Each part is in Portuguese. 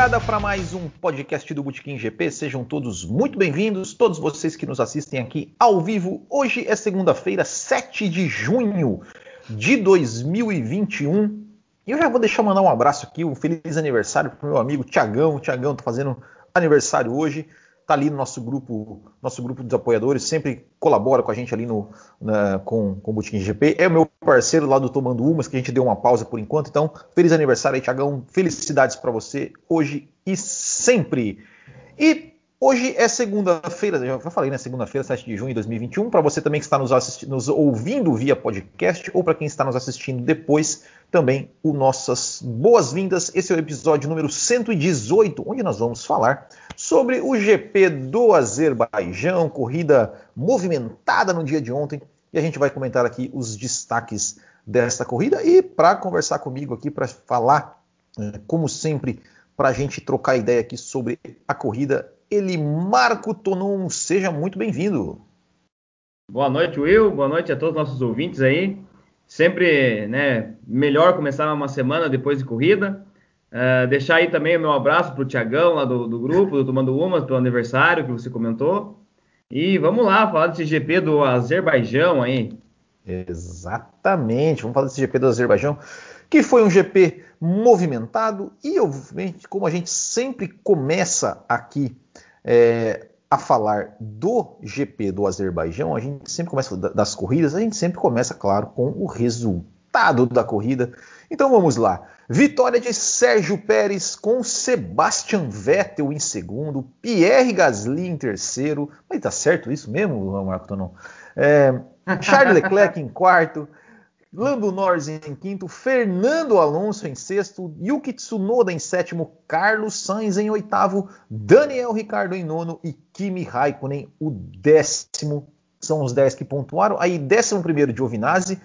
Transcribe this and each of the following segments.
Largada para mais um podcast do Botequim GP. Sejam todos muito bem-vindos, todos vocês que nos assistem aqui ao vivo. Hoje é segunda-feira, 7 de junho de 2021. E eu já vou deixar mandar um abraço aqui, um feliz aniversário para o meu amigo Tiagão. Tiagão tá fazendo aniversário hoje tá ali no nosso grupo, nosso grupo dos apoiadores, sempre colabora com a gente ali no, na, com, com o Botequim GP. É o meu parceiro lá do Tomando Umas, que a gente deu uma pausa por enquanto. Então, feliz aniversário aí, Tiagão. Felicidades para você hoje e sempre. E Hoje é segunda-feira, já falei, né? Segunda-feira, 7 de junho de 2021. Para você também que está nos, nos ouvindo via podcast, ou para quem está nos assistindo depois, também o nossas boas-vindas. Esse é o episódio número 118, onde nós vamos falar sobre o GP do Azerbaijão, corrida movimentada no dia de ontem. E a gente vai comentar aqui os destaques desta corrida. E para conversar comigo aqui, para falar, eh, como sempre, para a gente trocar ideia aqui sobre a corrida ele, Marco Tonon. Seja muito bem-vindo. Boa noite, Will. Boa noite a todos os nossos ouvintes aí. Sempre né, melhor começar uma semana depois de corrida. Uh, deixar aí também o meu abraço para o Tiagão lá do, do, grupo, do Tomando Umas, pelo aniversário que você comentou. E vamos lá, falar desse GP do Azerbaijão aí. Exatamente, vamos falar desse GP do Azerbaijão, que foi um GP movimentado e, obviamente, como a gente sempre começa aqui é, a falar do GP do Azerbaijão, a gente sempre começa das corridas, a gente sempre começa, claro, com o resultado da corrida. Então vamos lá. Vitória de Sérgio Pérez com Sebastian Vettel em segundo, Pierre Gasly em terceiro. Mas tá certo isso mesmo, Marco Tonon? É, Charles Leclerc em quarto, Lando Norris em quinto, Fernando Alonso em sexto, Yuki Tsunoda em sétimo, Carlos Sainz em oitavo, Daniel Ricardo em nono e Kimi Raikkonen o décimo. São os dez que pontuaram. Aí décimo primeiro Giovinazzi,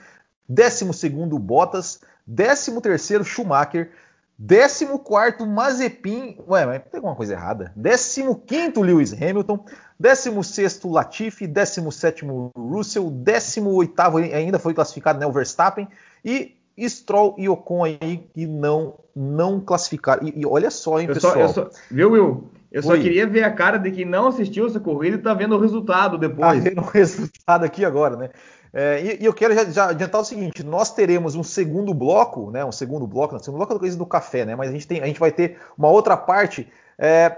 décimo segundo Bottas, décimo terceiro Schumacher, 14 Mazepin, ué, mas tem alguma coisa errada. 15 Lewis Hamilton, 16 Latifi, 17 Russell, 18 ainda foi classificado né, o Verstappen e Stroll e Ocon aí que não não classificaram. E, e olha só, hein, eu pessoal. Só, só, viu, Will? Eu só Oi. queria ver a cara de quem não assistiu essa corrida e tá vendo o resultado depois. Tá vendo o resultado aqui agora, né? É, e, e, eu quero já, já, adiantar o seguinte: nós teremos um segundo bloco, né? Um segundo bloco, não, segundo bloco é coisa do café, né? Mas a gente, tem, a gente vai ter uma outra parte é,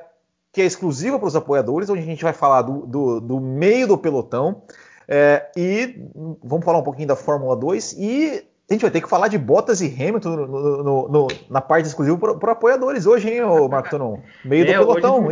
que é exclusiva para os apoiadores, onde a gente vai falar do, do, do meio do pelotão. É, e vamos falar um pouquinho da Fórmula 2 e a gente vai ter que falar de Bottas e Hamilton no, no, no, na parte exclusiva para apoiadores hoje, hein, Marco Tonon? Meio do é, pelotão.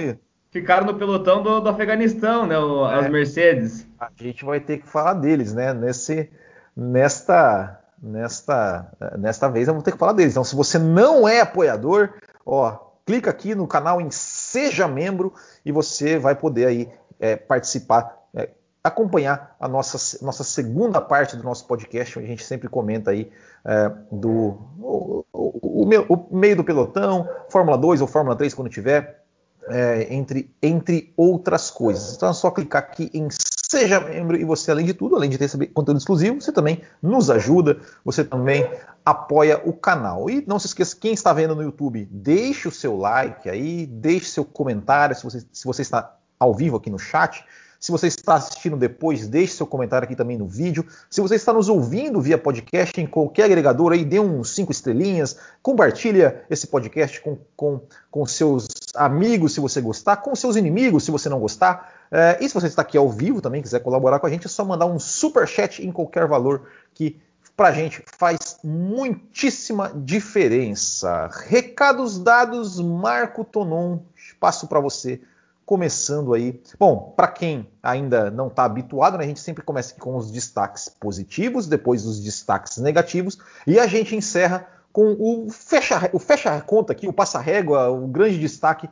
Ficaram no pelotão do, do Afeganistão, né? O, é, as Mercedes. A gente vai ter que falar deles, né? Nesse, nesta, nesta, nesta vez vamos ter que falar deles. Então, se você não é apoiador, ó, clica aqui no canal em Seja Membro e você vai poder aí é, participar, é, acompanhar a nossa, nossa segunda parte do nosso podcast, onde a gente sempre comenta aí é, do o, o, o, o meio do pelotão, Fórmula 2 ou Fórmula 3 quando tiver é, entre, entre outras coisas. Então é só clicar aqui em Seja Membro e você, além de tudo, além de receber conteúdo exclusivo, você também nos ajuda, você também apoia o canal. E não se esqueça, quem está vendo no YouTube, deixe o seu like aí, deixe seu comentário se você, se você está ao vivo aqui no chat. Se você está assistindo depois, deixe seu comentário aqui também no vídeo. Se você está nos ouvindo via podcast em qualquer agregador aí, dê uns cinco estrelinhas, compartilha esse podcast com, com, com seus amigos se você gostar, com seus inimigos se você não gostar. É, e se você está aqui ao vivo também, quiser colaborar com a gente, é só mandar um super chat em qualquer valor que para a gente faz muitíssima diferença. Recados dados, Marco Tonon, espaço para você começando aí. Bom, para quem ainda não está habituado, né, a gente sempre começa aqui com os destaques positivos, depois os destaques negativos, e a gente encerra com o fecha, o fecha conta aqui, o passa-régua, o grande destaque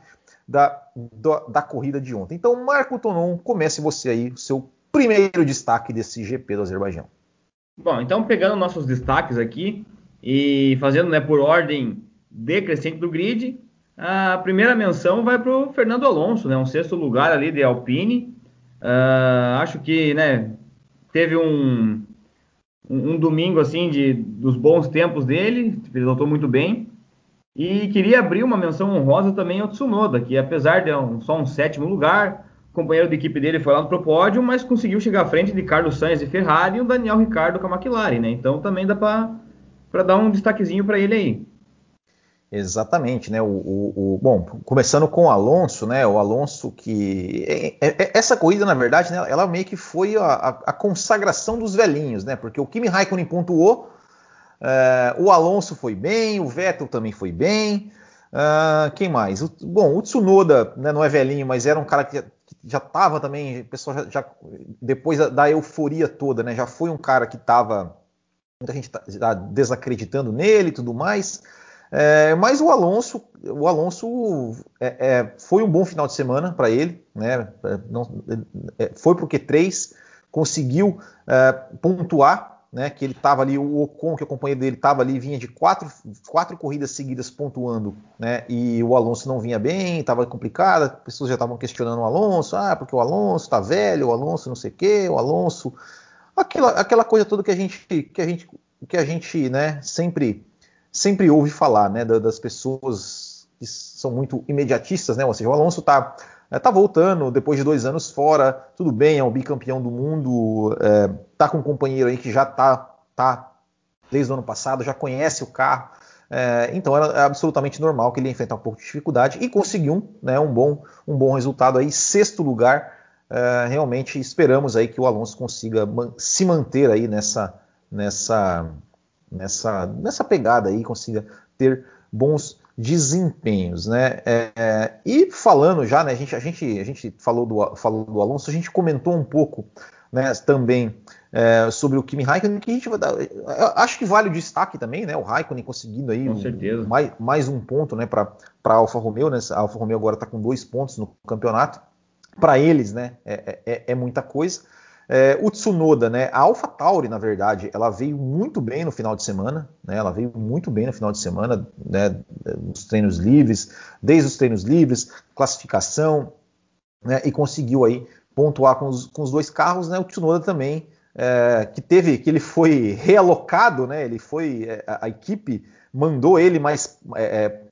da, da, da, corrida de ontem. Então, Marco Tonon, comece você aí, o seu primeiro destaque desse GP do Azerbaijão. Bom, então pegando nossos destaques aqui e fazendo né, por ordem decrescente do grid, a primeira menção vai para o Fernando Alonso, né? Um sexto lugar ali de Alpine. Uh, acho que, né? Teve um, um, um, domingo assim de dos bons tempos dele, pilotou muito bem. E queria abrir uma menção honrosa também ao Tsunoda, que apesar de um, só um sétimo lugar, o companheiro de equipe dele foi lá no pódio, mas conseguiu chegar à frente de Carlos Sainz e Ferrari e o Daniel Ricciardo com a McLaren, né? Então também dá para dar um destaquezinho para ele aí. Exatamente, né? O, o, o, bom, começando com o Alonso, né? O Alonso que é, é, é essa corrida, na verdade, né, ela meio que foi a, a, a, consagração dos velhinhos, né? Porque o Kimi Raikkonen pontuou, é, o Alonso foi bem, o Vettel também foi bem. Uh, quem mais? O, bom, o Tsunoda né, não é velhinho, mas era um cara que já estava também, o pessoal já, já, depois da euforia toda, né? Já foi um cara que estava muita gente tá, tá desacreditando nele e tudo mais. É, mas o Alonso, o Alonso é, é, foi um bom final de semana para ele, né? Não, é, foi para o Q3, conseguiu pontuar, né? Que ele estava ali, o Ocon, que é o companheiro dele, estava ali, vinha de quatro, quatro corridas seguidas pontuando, né? E o Alonso não vinha bem, estava complicado, as pessoas já estavam questionando o Alonso, ah, porque o Alonso está velho, o Alonso não sei o quê, o Alonso, aquela, aquela coisa toda que a gente, que a gente, que a gente, né? Sempre sempre ouve falar, né, das pessoas que são muito imediatistas, né? Ou seja, o Alonso está é, tá voltando depois de dois anos fora, tudo bem, é o bicampeão do mundo, é, tá com um companheiro aí que já tá, tá desde o ano passado, já conhece o carro, é, então era, é absolutamente normal que ele ia enfrentar um pouco de dificuldade e conseguiu né, um, bom, um bom resultado aí, sexto lugar. É, realmente esperamos aí que o Alonso consiga man se manter aí nessa, nessa nessa, nessa pegada aí, consiga ter bons desempenhos, né? É, é, e falando já, né? A gente, a gente, a gente falou, do, falou do Alonso, a gente comentou um pouco, né? Também é, sobre o Kimi Raikkonen, que a gente vai dar, acho que vale o destaque também, né? O Raikkonen conseguindo aí um, mais, mais, um ponto, né? Para a Alfa Romeo, né? A Alfa Romeo agora está com dois pontos no campeonato. Para eles, né? É, é, é muita coisa. É, o Tsunoda, né? A AlphaTauri, na verdade, ela veio muito bem no final de semana, né? Ela veio muito bem no final de semana, né? Nos treinos livres, desde os treinos livres, classificação, né? E conseguiu aí pontuar com os, com os dois carros, né? O Tsunoda também, é, que teve, que ele foi realocado, né? Ele foi, é, a, a equipe mandou ele mais é, é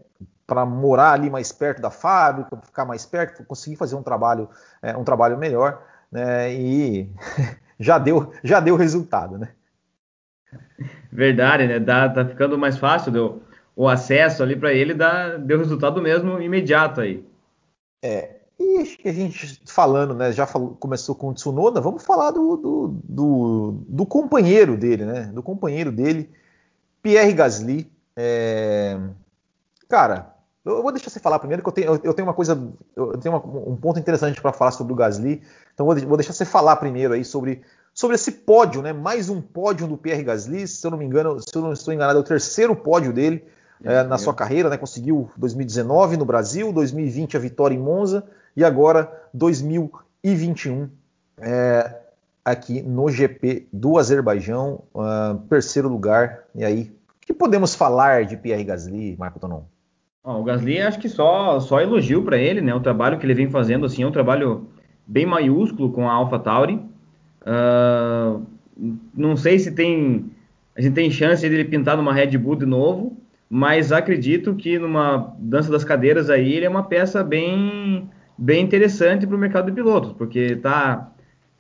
para morar ali mais perto da fábrica, ficar mais perto, conseguir fazer um trabalho, é, um trabalho melhor né, e já deu, já deu resultado, né? Verdade, né? Dá, tá ficando mais fácil deu, o acesso ali para ele, dá, deu resultado mesmo imediato aí. É, e acho que a gente falando, né? Já falou, começou com o Tsunoda, vamos falar do, do, do, do companheiro dele, né? Do companheiro dele, Pierre Gasly. É, cara, eu vou deixar você falar primeiro, que eu tenho, eu tenho uma coisa, eu tenho uma, um ponto interessante para falar sobre o Gasly. Então vou, vou, deixar você falar primeiro aí sobre, sobre esse pódio, né? Mais um pódio do Pierre Gasly, se eu não me engano, se eu não estou enganado, é o terceiro pódio dele é, na sua carreira, né? Conseguiu 2019 no Brasil, 2020 a vitória em Monza e agora 2021 é, aqui no GP do Azerbaijão, uh, terceiro lugar. E aí, o que podemos falar de Pierre Gasly, Marco Tonon? O Gasly acho que só, só elogio para ele, né? O trabalho que ele vem fazendo assim é um trabalho bem maiúsculo com a AlphaTauri. Uh, não sei se tem a gente tem chance de ele pintar numa Red Bull de novo, mas acredito que numa dança das cadeiras aí ele é uma peça bem bem interessante para o mercado de pilotos, porque está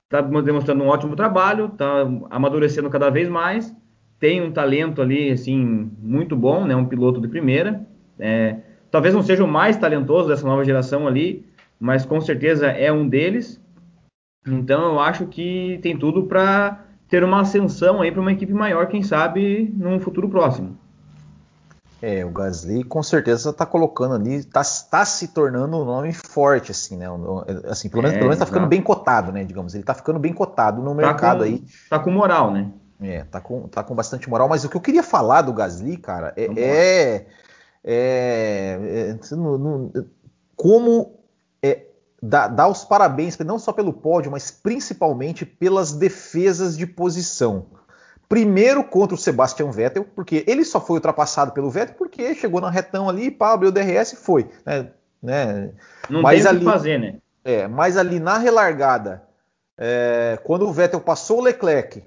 tá demonstrando um ótimo trabalho, está amadurecendo cada vez mais, tem um talento ali assim muito bom, né? Um piloto de primeira é, talvez não seja o mais talentoso dessa nova geração ali, mas com certeza é um deles. Então eu acho que tem tudo para ter uma ascensão aí para uma equipe maior, quem sabe, num futuro próximo. É, o Gasly com certeza está colocando ali, está tá se tornando um nome forte, assim, né? Assim, pelo menos, é, pelo menos tá ficando bem cotado, né? Digamos, ele está ficando bem cotado no tá mercado com, aí. Tá com moral, né? É, tá com, tá com bastante moral, mas o que eu queria falar do Gasly, cara, é, é, é, é, no, no, como é, dar, dar os parabéns, não só pelo pódio, mas principalmente pelas defesas de posição. Primeiro contra o Sebastian Vettel, porque ele só foi ultrapassado pelo Vettel porque chegou na retão ali, pá, abriu o DRS e foi. Né, né? Não mas tem o que fazer, né? É, mas ali na relargada, é, quando o Vettel passou o Leclerc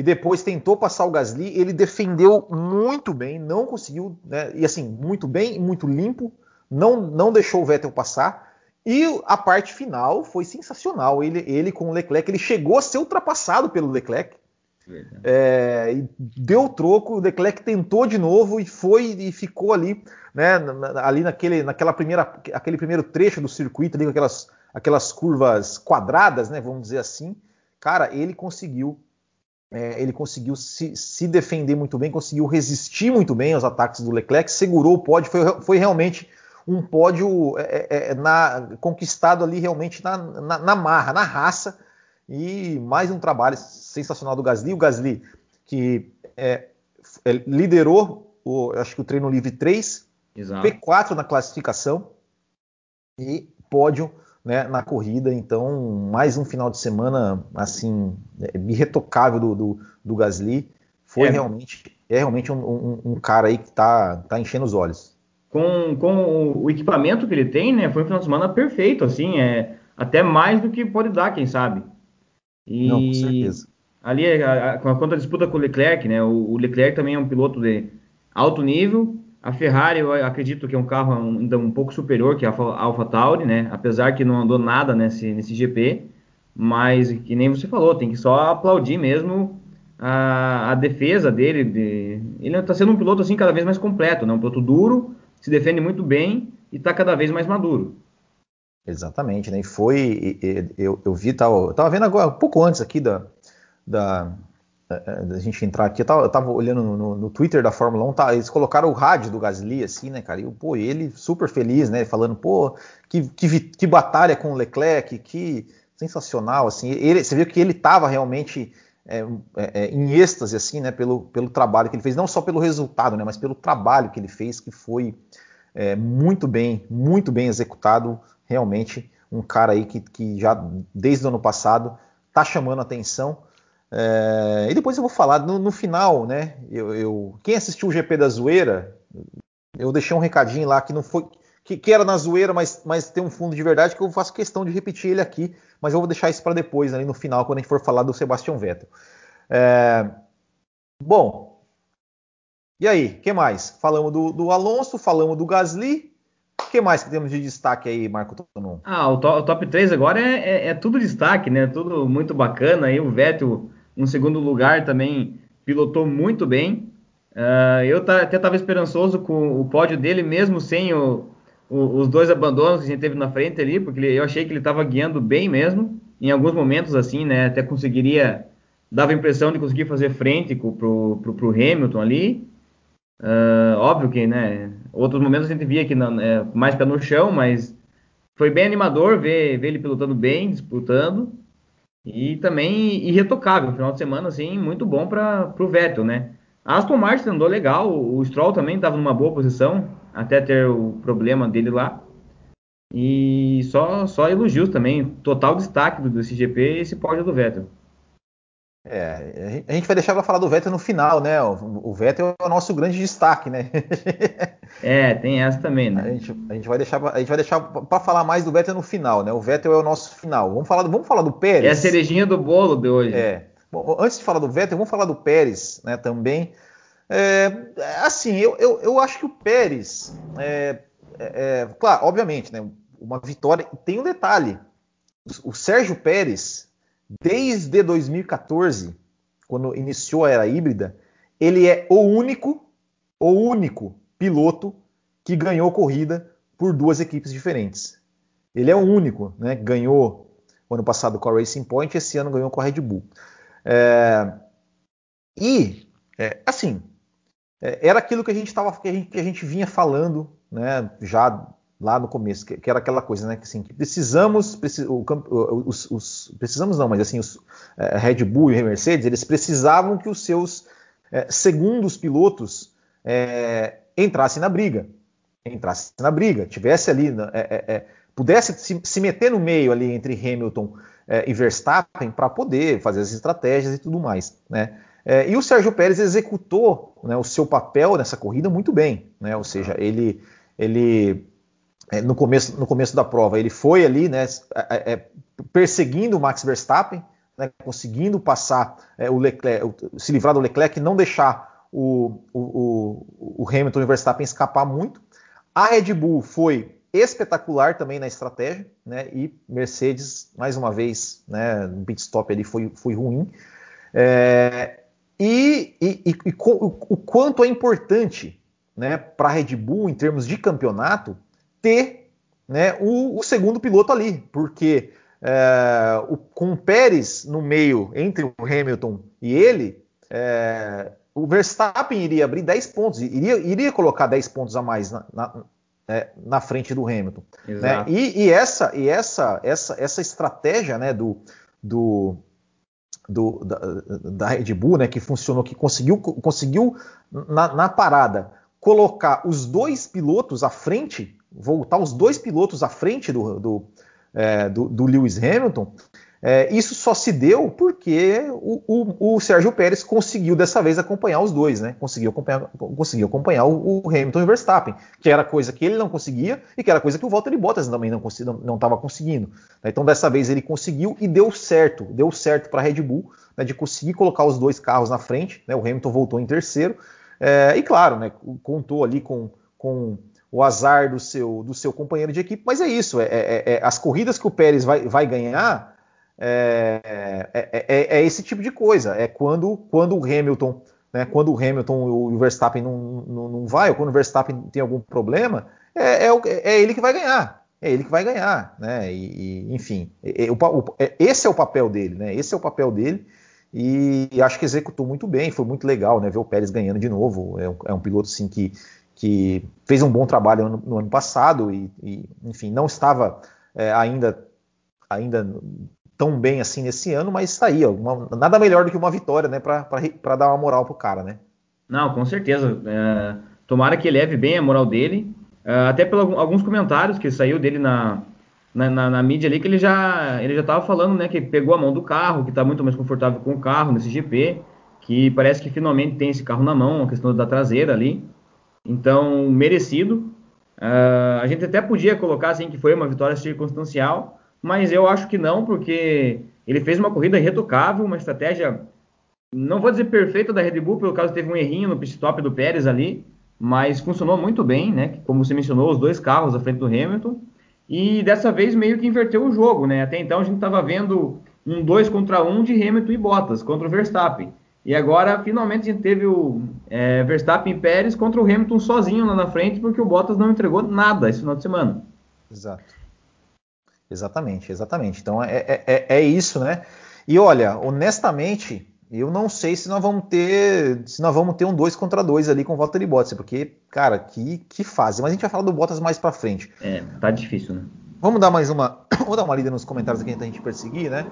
e depois tentou passar o Gasly, ele defendeu muito bem, não, conseguiu, né, e assim, muito bem, muito limpo, não, não deixou o Vettel passar. E a parte final foi sensacional. Ele, ele com o Leclerc, ele chegou a ser ultrapassado pelo Leclerc. É, deu troco, o Leclerc tentou de novo e foi e ficou ali, né, ali naquele, naquela primeira, aquele primeiro trecho do circuito, ali com aquelas, aquelas curvas quadradas, né, vamos dizer assim. Cara, ele conseguiu, é, ele conseguiu se, se, defender muito bem, conseguiu resistir muito bem aos ataques do Leclerc, segurou o pódio, foi, foi realmente um pódio é, é, é na, conquistado ali realmente na, na, na marra, na raça e mais um trabalho sensacional do Gasly. O Gasly que é, é, liderou, o, acho que o treino livre 3, Exato. P4 na classificação e pódio né, na corrida. Então, mais um final de semana assim é, irretocável do, do, do Gasly. Foi é. realmente é realmente um, um, um, cara aí que está tá enchendo os olhos. Com, com o equipamento que ele tem, né, foi um final de semana perfeito, assim, é até mais do que pode dar, quem sabe. E Não, com certeza. Ali, a, a, quanto à disputa com o Leclerc, né? O, o, Leclerc também é um piloto de alto nível. A Ferrari, eu acredito que é um carro ainda um pouco superior que a Alpha Tauri, né? Apesar que não andou nada nesse, nesse GP. Mas, que nem você falou, tem que só aplaudir mesmo a, a defesa dele. De... Ele está sendo um piloto assim cada vez mais completo, né? Um piloto duro, se defende muito bem e está cada vez mais maduro. Exatamente, né? E foi, eu, eu vi, tal, eu tava vendo agora, pouco antes aqui da, da, da gente entrar aqui, eu tava, eu tava olhando no, no, Twitter da Fórmula 1, tá, eles colocaram o rádio do Gasly, assim, né, cara? E, pô, ele super feliz, né? Falando, pô, que, que, que batalha com o Leclerc, que sensacional, assim. Ele, você viu que ele tava realmente é, é, é, em êxtase, assim, né, pelo, pelo trabalho que ele fez, não só pelo resultado, né, mas pelo trabalho que ele fez, que foi é, muito bem, muito bem executado realmente um cara aí que, que já desde o ano passado está chamando atenção. É, e depois eu vou falar no, no final, né? Eu, eu, quem assistiu o GP da Zoeira, eu deixei um recadinho lá que não foi. Que, que, era na zoeira, mas, mas tem um fundo de verdade que eu faço questão de repetir ele aqui, mas eu vou deixar isso para depois, ali no final, quando a gente for falar do Sebastian Vettel. É, bom, e aí, que mais? Falamos do, do Alonso, falamos do Gasly, o que mais que temos de destaque aí, Marco Tonon? Ah, o, to o top 3 agora é, é, é, tudo destaque, né? Tudo muito bacana. Aí o Vettel, um segundo lugar, também pilotou muito bem. Uh, eu até estava esperançoso com o pódio dele, mesmo sem o, o, os dois abandonos que a gente teve na frente ali, porque eu achei que ele estava guiando bem mesmo. Em alguns momentos, assim, né? Até conseguiria, dava a impressão de conseguir fazer frente pro, pro, pro Hamilton ali. Uh, óbvio que, né? Outros momentos a gente via que não, é, mais pé no chão, mas foi bem animador ver, ver ele pilotando bem, disputando. E também irretocável. Final de semana, assim, muito bom para o Vettel, né? Aston Martin andou legal, o Stroll também estava numa boa posição, até ter o problema dele lá. E só, só elogios também, total destaque do, desse GP esse pódio do Vettel. É, a gente vai deixar para falar do Vettel no final, né? O, Vettel é o nosso grande destaque, né? é, tem essa também, né? A gente, a gente vai deixar, a gente vai deixar para falar mais do Vettel no final, né? O Vettel é o nosso final. Vamos falar, do, vamos falar do Pérez. É a cerejinha do bolo de hoje. É. Bom, antes de falar do Vettel, vamos falar do Pérez, né? Também. É, assim, eu, eu, eu, acho que o Pérez, é, é, é claro, obviamente, né? Uma vitória. Tem um detalhe. O Sérgio Pérez Desde 2014, quando iniciou a era híbrida, ele é o único, o único piloto que ganhou corrida por duas equipes diferentes. Ele é o único, né? Ganhou ano passado com a Racing Point, esse ano ganhou com a Red Bull. É, e é, assim, é, era aquilo que a gente tava, que a gente, que a gente vinha falando, né? Já lá no começo, que, que era aquela coisa, né? Que, assim, que precisamos, precis, o, os, os, precisamos não, mas assim, os é, Red Bull e Mercedes, eles precisavam que os seus é, segundos pilotos é, entrassem na briga, entrassem na briga, tivesse ali, né, é, é, é, pudesse se, se, meter no meio ali entre Hamilton e Verstappen para poder fazer as estratégias e tudo mais, né? e o Sérgio Pérez executou né, o seu papel nessa corrida muito bem, né? Ou seja, ele ele é, no, começo, no começo da prova, ele foi ali, né, é, é, perseguindo o Max Verstappen, né, conseguindo passar é, o Leclerc, se livrar do Leclerc, não deixar o, o, o Hamilton e o Verstappen escapar muito. A Red Bull foi espetacular também na estratégia, né? E Mercedes, mais uma vez, né, no pit stop ali foi, foi ruim. É, e, e, e, e o, o, quanto é importante né, para a Red Bull, em termos de campeonato, ter né, o, o segundo piloto ali, porque é, o, com o Pérez no meio entre o Hamilton e ele, é, o Verstappen iria abrir 10 pontos, iria, iria colocar 10 pontos a mais na, na, é, na frente do Hamilton. Né? E, e, essa, e essa, essa, essa estratégia né, do, do, do da, da, Red Bull, né, que funcionou, que conseguiu, conseguiu na, na parada colocar os dois pilotos à frente, voltar os dois pilotos à frente do, do, é, do, do Lewis Hamilton, é, isso só se deu porque o, o, o, Sérgio Pérez conseguiu dessa vez acompanhar os dois, né? Conseguiu acompanhar, conseguiu acompanhar o, o, Hamilton e o Verstappen, que era coisa que ele não conseguia e que era coisa que o Valtteri Bottas também não estava conseguindo. Né? Então dessa vez ele conseguiu e deu certo, deu certo para a Red Bull né, de conseguir colocar os dois carros na frente. Né? O Hamilton voltou em terceiro é, e claro, né, contou ali com, com o azar do seu, do seu companheiro de equipe, mas é isso. É, é, é as corridas que o Pérez vai, vai ganhar é é, é, é, esse tipo de coisa. É quando, quando o Hamilton, né, quando o Hamilton e o Verstappen não, não, não vai, ou quando o Verstappen tem algum problema, é, é, ele que vai ganhar. É ele que vai ganhar, né? E, e enfim, o, esse é o papel dele, né? Esse é o papel dele. E, e acho que executou muito bem, foi muito legal, né? Ver o Pérez ganhando de novo. É um, um piloto assim que, que fez um bom trabalho no, no ano passado e, e, enfim, não estava é, ainda ainda tão bem assim nesse ano, mas está aí, ó, uma, nada melhor do que uma vitória, né, para dar uma moral pro cara, né? Não, com certeza. É, tomara que leve bem a moral dele, é, até pelos alguns comentários que saiu dele na, na, na, na, mídia ali, que ele já ele já estava falando, né, que pegou a mão do carro, que está muito mais confortável com o carro nesse GP, que parece que finalmente tem esse carro na mão, a questão da traseira ali. Então, merecido. Uh, a gente até podia colocar assim que foi uma vitória circunstancial, mas eu acho que não, porque ele fez uma corrida irretocável, uma estratégia, não vou dizer perfeita da Red Bull, pelo caso teve um errinho no pit stop do Pérez ali, mas funcionou muito bem, né? Como você mencionou, os dois carros à frente do Hamilton. E dessa vez meio que inverteu o jogo, né? Até então a gente estava vendo um 2 contra 1 um de Hamilton e Bottas contra o Verstappen. E agora finalmente a gente teve o é, Verstappen e Pérez contra o Hamilton sozinho lá na frente, porque o Bottas não entregou nada esse final de semana. Exato. Exatamente, exatamente. Então é, é, é, é isso, né? E olha, honestamente, eu não sei se nós vamos ter se nós vamos ter um 2 contra 2 ali com o Valtteri Bottas, porque, cara, que, que fase. Mas a gente vai falar do Bottas mais pra frente. É, tá difícil, né? Vamos dar mais uma. Vamos dar uma lida nos comentários aqui antes da gente perseguir, né?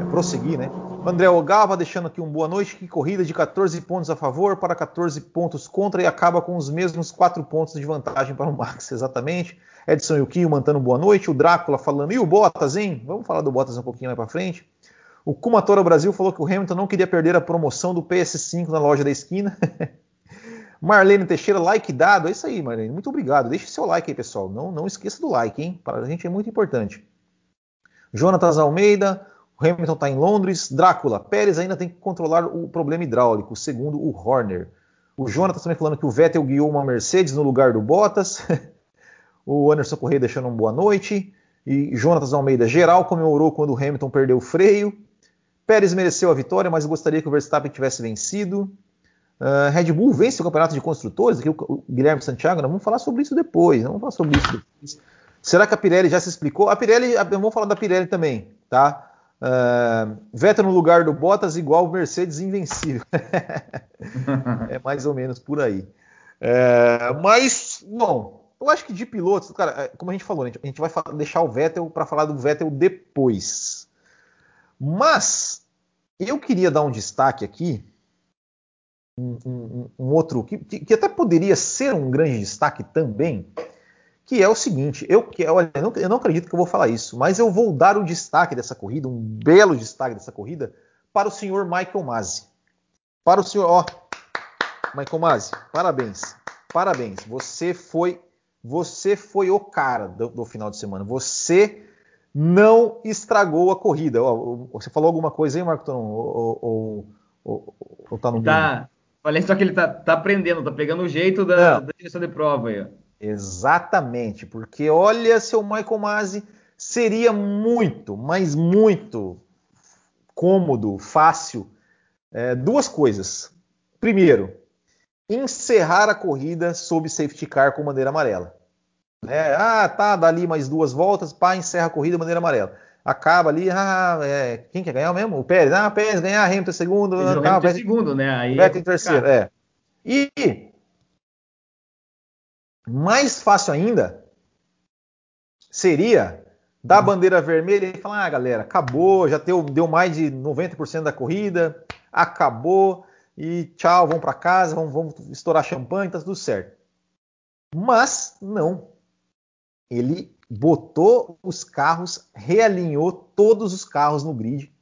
É, prosseguir, né? André Ogava deixando aqui um boa noite. Que corrida de 14 pontos a favor para 14 pontos contra e acaba com os mesmos 4 pontos de vantagem para o Max, exatamente. Edson Yukio mantendo boa noite. O Drácula falando, e o Bottas, hein? Vamos falar do Bottas um pouquinho mais para frente. O Kumatora Brasil falou que o Hamilton não queria perder a promoção do PS5 na loja da esquina. Marlene Teixeira, like dado. É isso aí, Marlene. Muito obrigado. Deixe seu like aí, pessoal. Não, não esqueça do like, hein? Para a gente é muito importante. Jonatas Almeida, o Hamilton está em Londres. Drácula, Pérez ainda tem que controlar o problema hidráulico, segundo o Horner. O Jonatas também falando que o Vettel guiou uma Mercedes no lugar do Bottas. O Anderson Correia deixando uma boa noite. E Jonatas Almeida, geral comemorou quando o Hamilton perdeu o freio. Pérez mereceu a vitória, mas gostaria que o Verstappen tivesse vencido. Uh, Red Bull vence o campeonato de construtores, aqui o Guilherme Santiago, nós vamos falar sobre isso depois. Vamos falar sobre isso depois. Será que a Pirelli já se explicou? A Pirelli, vamos falar da Pirelli também, tá? Uh, Vettel no lugar do Bottas igual Mercedes invencível. é mais ou menos por aí. Uh, mas, bom, eu acho que de pilotos, cara, é, como a gente falou, a gente vai deixar o Vettel para falar do Vettel depois. Mas eu queria dar um destaque aqui, um, um, um outro que, que, até poderia ser um grande destaque também, que é o seguinte: eu, que, olha, eu, não, eu não acredito que eu vou falar isso, mas eu vou dar o destaque dessa corrida, um belo destaque dessa corrida, para o senhor Michael Masi. Para o senhor, ó, Michael Masi, parabéns, parabéns, você foi você foi o cara do, do final de semana. Você não estragou a corrida. Você falou alguma coisa aí, Marco Ou, ou, ou, ou tá no tá, Falei só que ele tá, tá aprendendo, tá pegando o jeito da, da direção de prova aí. Exatamente, porque olha, seu Michael Masi seria muito, mas muito cômodo, fácil. É, duas coisas. Primeiro, encerrar a corrida sob safety car com bandeira amarela. É, ah, tá, dali mais duas voltas, pá, encerra a corrida, bandeira amarela. Acaba ali, ah, é, quem quer ganhar mesmo? O Pérez, ah, Pérez ganhar, Hamilton é segundo, ah, Hamilton Vettel, segundo, né? Aí Vettel em terceiro, é. E mais fácil ainda seria dar a bandeira vermelha e falar: ah, galera, acabou, já deu, deu mais de 90% da corrida, acabou, e tchau, vamos para casa, vamos, vamos estourar champanhe, tá tudo certo. Mas não. Ele botou os carros, realinhou todos os carros no grid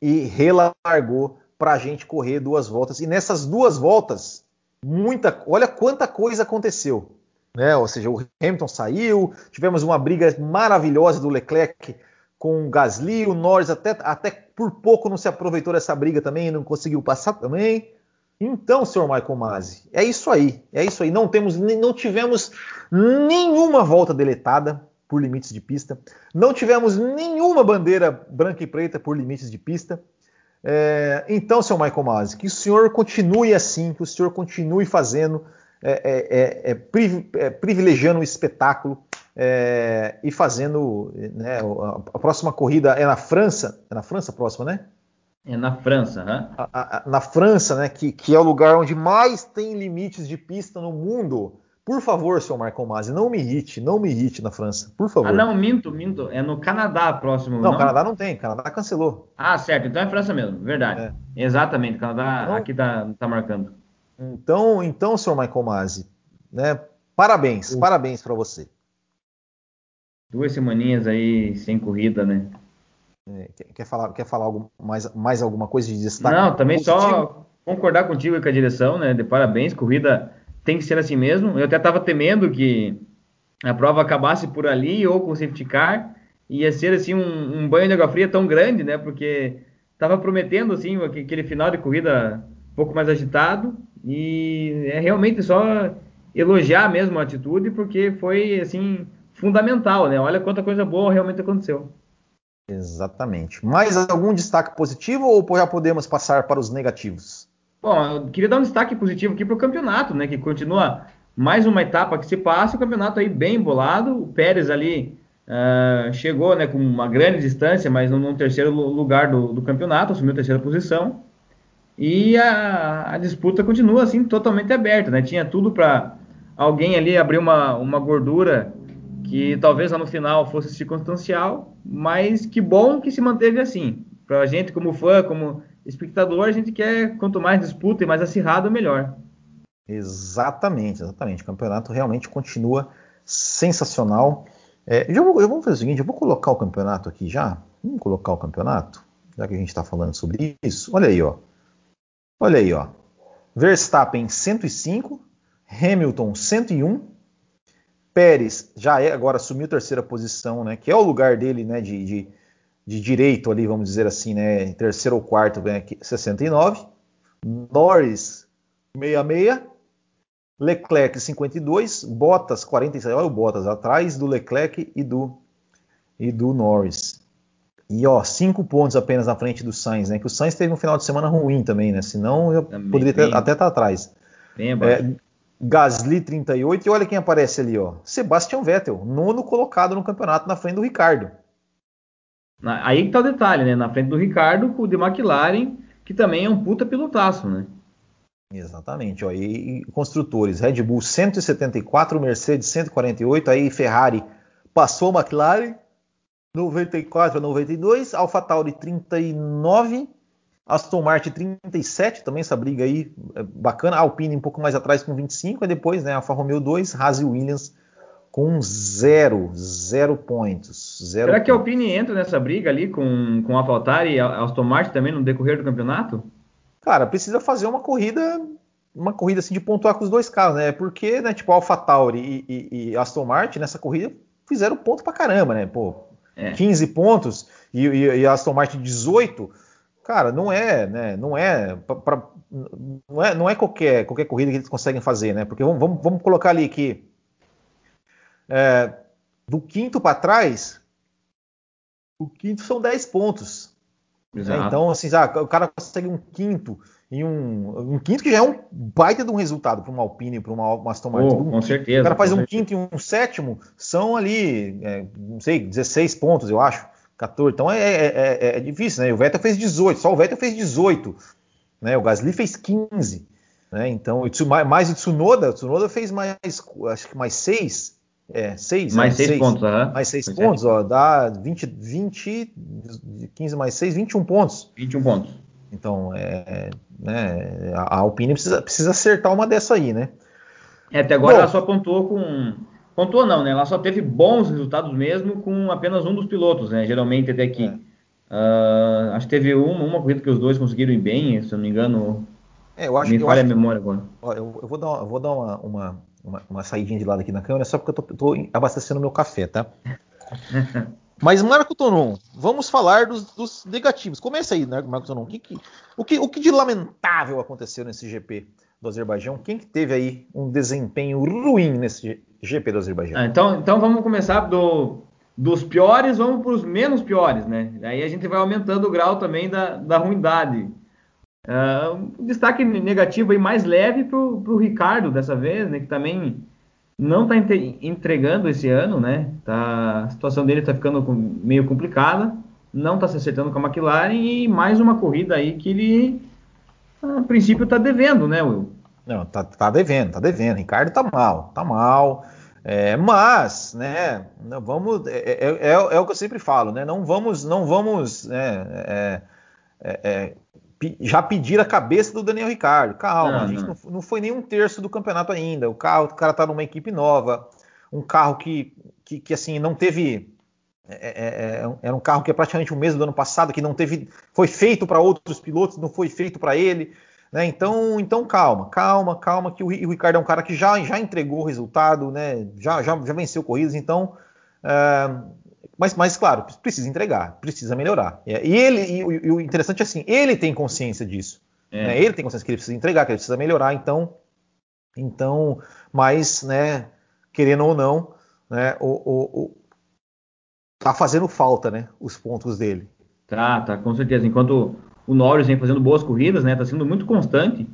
e relargou para a gente correr duas voltas. E nessas duas voltas, muita, olha quanta coisa aconteceu. Né? Ou seja, o Hamilton saiu, tivemos uma briga maravilhosa do Leclerc com o Gasly, o Norris até, até por pouco não se aproveitou dessa briga também, não conseguiu passar também. Então, senhor Michael Masi, é isso aí, é isso aí. Não temos, não tivemos nenhuma volta deletada por limites de pista, não tivemos nenhuma bandeira branca e preta por limites de pista. É, então, senhor Michael Masi, que o senhor continue assim, que o senhor continue fazendo, é, é, é, é, é privilegiando o espetáculo e fazendo. Né, a, próxima corrida é na França, é na França próxima, né? É na França, né? na França, né? Que, que, é o lugar onde mais tem limites de pista no mundo. Por favor, senhor Marco Masi, não me irrite, não me irrite na França, por favor. Ah, não, minto, minto. É no Canadá próximo. Não, não? Canadá não tem, Canadá cancelou. Ah, certo, então é França mesmo, verdade. É. Exatamente, Canadá então, aqui tá, tá marcando. Então, então, senhor Michael Masi, né? Parabéns, uh. parabéns para você. Duas semaninhas aí sem corrida, né? É, quer, falar, quer falar algo, mais, mais alguma coisa de destaque? Não, também positivo? só concordar contigo com a direção, né? De parabéns, corrida tem que ser assim mesmo. Eu até estava temendo que a prova acabasse por ali ou com safety car, ia ser assim um, um banho de água fria tão grande, né? Porque estava prometendo assim aquele final de corrida um pouco mais agitado e é realmente só elogiar mesmo a atitude porque foi assim fundamental, né? Olha quanta coisa boa realmente aconteceu. Exatamente. Mais algum destaque positivo ou já podemos passar para os negativos? Bom, eu queria dar um destaque positivo aqui para o campeonato, né? Que continua mais uma etapa que se passa, o campeonato aí bem bolado. O Pérez ali uh, chegou né, com uma grande distância, mas no, terceiro lugar do, do, campeonato, assumiu a terceira posição. E a, a, disputa continua assim totalmente aberta, né? Tinha tudo para alguém ali abrir uma, uma gordura que talvez lá no final fosse circunstancial, mas que bom que se manteve assim. Para a gente, como fã, como espectador, a gente quer quanto mais disputa e mais acirrado, melhor. Exatamente, exatamente. O campeonato realmente continua sensacional. É, eu, vou, eu vou fazer o seguinte: eu vou colocar o campeonato aqui já. Vamos colocar o campeonato, já que a gente está falando sobre isso. Olha aí, ó. Olha aí, ó. Verstappen 105, Hamilton 101, Pérez já é agora assumiu terceira posição, né? Que é o lugar dele, né? De, de, de direito ali, vamos dizer assim, né? Terceiro ou quarto aqui 69. Norris 66. Leclerc 52, Bottas 46, olha o Bottas atrás do Leclerc e do e do Norris. E ó, cinco pontos apenas na frente do Sainz, né? Que o Sainz teve um final de semana ruim também, né? Senão eu também, poderia ter, até estar tá atrás. Bem é, Gasly 38 e olha quem aparece ali, ó. Sebastian Vettel, nono colocado no campeonato na frente do Ricardo. Aí que tá o detalhe, né? Na frente do Ricardo, o de McLaren, que também é um puta pilotaço, né? Exatamente, ó. E, e construtores, Red Bull 174, Mercedes 148, aí Ferrari passou McLaren 94 a 92, AlphaTauri 39, Aston Martin 37, também essa briga aí é bacana. Alpine um pouco mais atrás com 25, e depois, né, Alfa Romeo 2, Haas e Williams com zero, zero pontos. Zero Será pontos. que a Alpine entra nessa briga ali com, com a AlphaTauri e a Aston Martin também no decorrer do campeonato? Cara, precisa fazer uma corrida, uma corrida assim de pontuar com os dois carros, né? Porque, né, tipo, a AlphaTauri e, e, e Aston Martin nessa corrida fizeram ponto pra caramba, né? Pô, é. 15 pontos e, e, e Aston Martin 18 cara, não é, né? Não é, pra, pra, não é, não é qualquer, qualquer corrida que eles conseguem fazer, né? Porque vamos, vamos, vamos colocar ali que é, do quinto para trás, o quinto são 10 pontos. Né? Então, assim, o cara consegue um quinto em um, um quinto que já é um baita de um resultado para uma Alpine, para uma, uma Aston Martin. Oh, com certeza. O cara faz um certeza. quinto e um sétimo, são ali, é, não sei, 16 pontos, eu acho. 14. Então é, é, é, é, difícil, né? O Vettel fez 18, só o Vettel fez 18. Né? O Gasly fez 15. Né? Então, mais o Tsunoda, o Tsunoda fez mais, acho que mais 6. É, 6. Mais 6 pontos, uhum. Mais 6 pontos, ó, dá 20, 20, 15 mais 6, 21 pontos. 21 pontos. Então, é, né, a Alpine precisa, precisa acertar uma dessa aí, né? É, até agora Bom, ela só pontuou com. Pontuou não, né? Ela só teve bons resultados mesmo com apenas um dos pilotos, né? Geralmente até aqui. Uh, acho que teve uma, uma corrida que os dois conseguiram ir bem, se eu não me engano. É, eu acho, me falha a memória agora. Ó, eu, eu, vou dar, eu vou dar uma, uma, uma, uma saídinha de lado aqui na câmera, só porque eu tô, tô abastecendo meu café, tá? Mas, Marco Tonon, vamos falar dos, dos negativos. Começa aí, né, Marco Tonon. O que, o, que, o que de lamentável aconteceu nesse GP do Azerbaijão? Quem que teve aí um desempenho ruim nesse GP do Azerbaijão? Ah, então, então vamos começar do, dos piores, vamos para os menos piores, né? Aí a gente vai aumentando o grau também da, da ruindade. Uh, um destaque negativo aí mais leve para o Ricardo dessa vez, né? Que também não está entregando esse ano, né? Tá, a situação dele está ficando meio complicada, não está se acertando com a McLaren e mais uma corrida aí que ele, a princípio, está devendo, né, Will? Não, tá, tá devendo, tá devendo. Ricardo tá mal, tá mal. É, mas, né, vamos, é, é, é, é, o que eu sempre falo, né? Não vamos, não vamos né, é, é, já pedir a cabeça do Daniel Ricardo. Calma, não, a gente não. Não, não, foi nem um terço do campeonato ainda. O, carro, o cara tá numa equipe nova, um carro que, que, que assim, não teve. É, é, é, era um carro que é praticamente o mesmo do ano passado, que não teve. Foi feito para outros pilotos, não foi feito para ele. Né? Então, então calma, calma, calma, que o, o, Ricardo é um cara que já, já entregou o resultado, né? já, já, já venceu corridas, então. Uh, mas, mas, claro, precisa entregar, precisa melhorar. E ele, e, e o interessante é assim, ele tem consciência disso. É. Né? Ele tem consciência que ele precisa entregar, que ele precisa melhorar, então. Então, mas, né, querendo ou não, né, o, o, o, tá fazendo falta, né, os pontos dele. Tá, tá, com certeza. Enquanto o Norris vem fazendo boas corridas, né, tá sendo muito constante.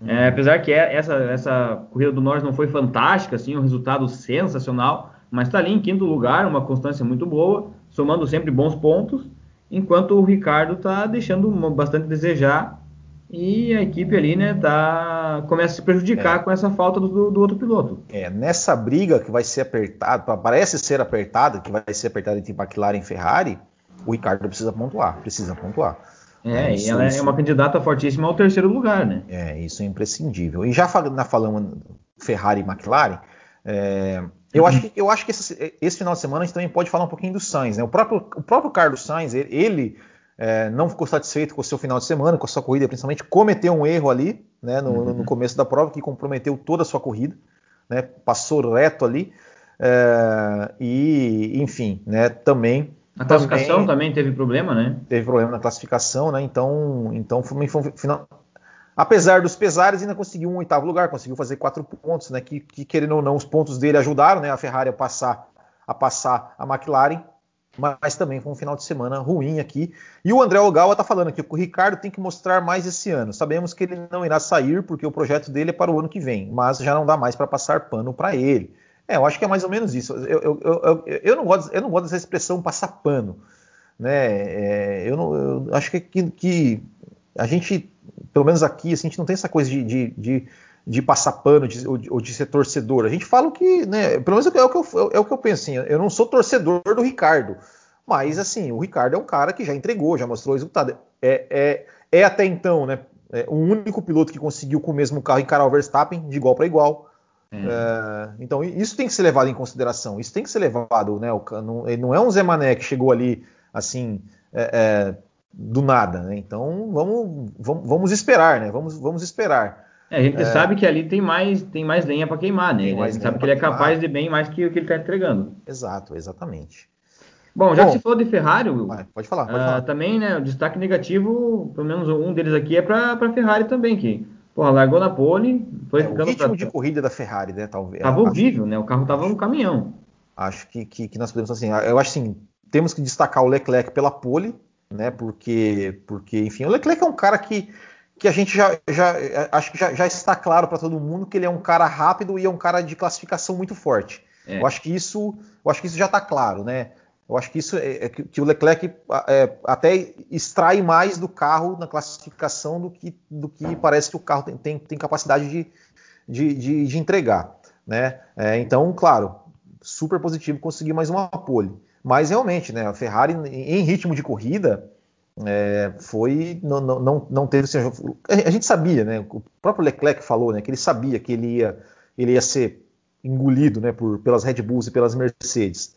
Uhum. É, apesar que é, essa, essa corrida do Norris não foi fantástica, assim, um resultado sensacional, mas está ali em quinto lugar, uma constância muito boa, somando sempre bons pontos, enquanto o Ricardo está deixando bastante a desejar e a equipe ali, né, tá, começa a se prejudicar é. com essa falta do, do, outro piloto. É, nessa briga que vai ser apertada, parece ser apertada, que vai ser apertada entre McLaren e Ferrari, o Ricardo precisa pontuar, precisa pontuar. É, isso, e ela é isso. é uma candidata fortíssima ao terceiro lugar, né? É, isso é imprescindível. E já falando Ferrari e McLaren, é, eu, uhum. acho que, eu acho que esse, esse, final de semana a gente também pode falar um pouquinho do Sainz. Né? O, próprio, o próprio Carlos Sainz, ele, ele é, não ficou satisfeito com o seu final de semana, com a sua corrida, principalmente cometeu um erro ali né, no, uhum. no começo da prova que comprometeu toda a sua corrida, né, passou reto ali. É, e, enfim, né, também. A classificação também, também, teve problema, né? Teve problema na classificação, né? Então, então foi, foi final, Apesar dos pesares, ainda conseguiu um oitavo lugar, conseguiu fazer quatro pontos, né? Que, que, querendo ou não, os pontos dele ajudaram, né? A Ferrari a passar a passar a McLaren, mas também foi um final de semana ruim aqui. E o André Ogawa está falando aqui que o Ricardo tem que mostrar mais esse ano. Sabemos que ele não irá sair porque o projeto dele é para o ano que vem, mas já não dá mais para passar pano para ele. É, eu acho que é mais ou menos isso. Eu, eu, eu, eu, não, gosto, eu não gosto dessa expressão passar pano. Né? É, eu, não, eu acho que, que, que a gente pelo menos aqui, assim, a gente não tem essa coisa de, de, de, de passar pano de, ou, de, ser torcedor. A gente fala que, né, pelo menos é o que eu, é o que eu penso, assim, eu não sou torcedor do Ricardo, mas, assim, o Ricardo é um cara que já entregou, já mostrou o resultado. É, é, é até então, né, é o único piloto que conseguiu com o mesmo carro encarar o Verstappen de igual para igual. Hum. É, então, isso tem que ser levado em consideração, isso tem que ser levado, né, o, não, não é um Zé Mané que chegou ali, assim, é, é do nada, né? Então vamos, vamos, vamos esperar, né? Vamos, vamos esperar. É, a gente é... sabe que ali tem mais, tem mais lenha para queimar, né? A gente sabe que ele é capaz de bem mais que o que ele está entregando. Exato, exatamente. Bom, já Bom, que você falou de Ferrari, Will, pode falar, pode uh, falar. Também, né, o destaque negativo, pelo menos um deles aqui é para a Ferrari também, que porra, largou na pole, foi é, ficando O ritmo pra... de corrida da Ferrari, né, talvez. Tava horrível, né? O carro tava no caminhão. Acho que, que, que nós podemos assim, eu acho assim, temos que destacar o Leclerc pela pole, né? Porque, porque enfim, o Leclerc é um cara que, que a gente já, já acho que já, já está claro para todo mundo que ele é um cara rápido e é um cara de classificação muito forte. É. Eu acho que isso, eu acho que isso já está claro, né? Eu acho que isso é, é que, que, o Leclerc é, até extrai mais do carro na classificação do que, do que parece que o carro tem, tem, tem capacidade de, de, de, de entregar. Né? É, então, claro, super positivo conseguir mais uma pole. Mas realmente, né, a Ferrari em ritmo de corrida é, foi não, não, não teve assim, a gente sabia, né? O próprio Leclerc falou, né, que ele sabia que ele ia ele ia ser engolido, né, por, pelas Red Bulls e pelas Mercedes.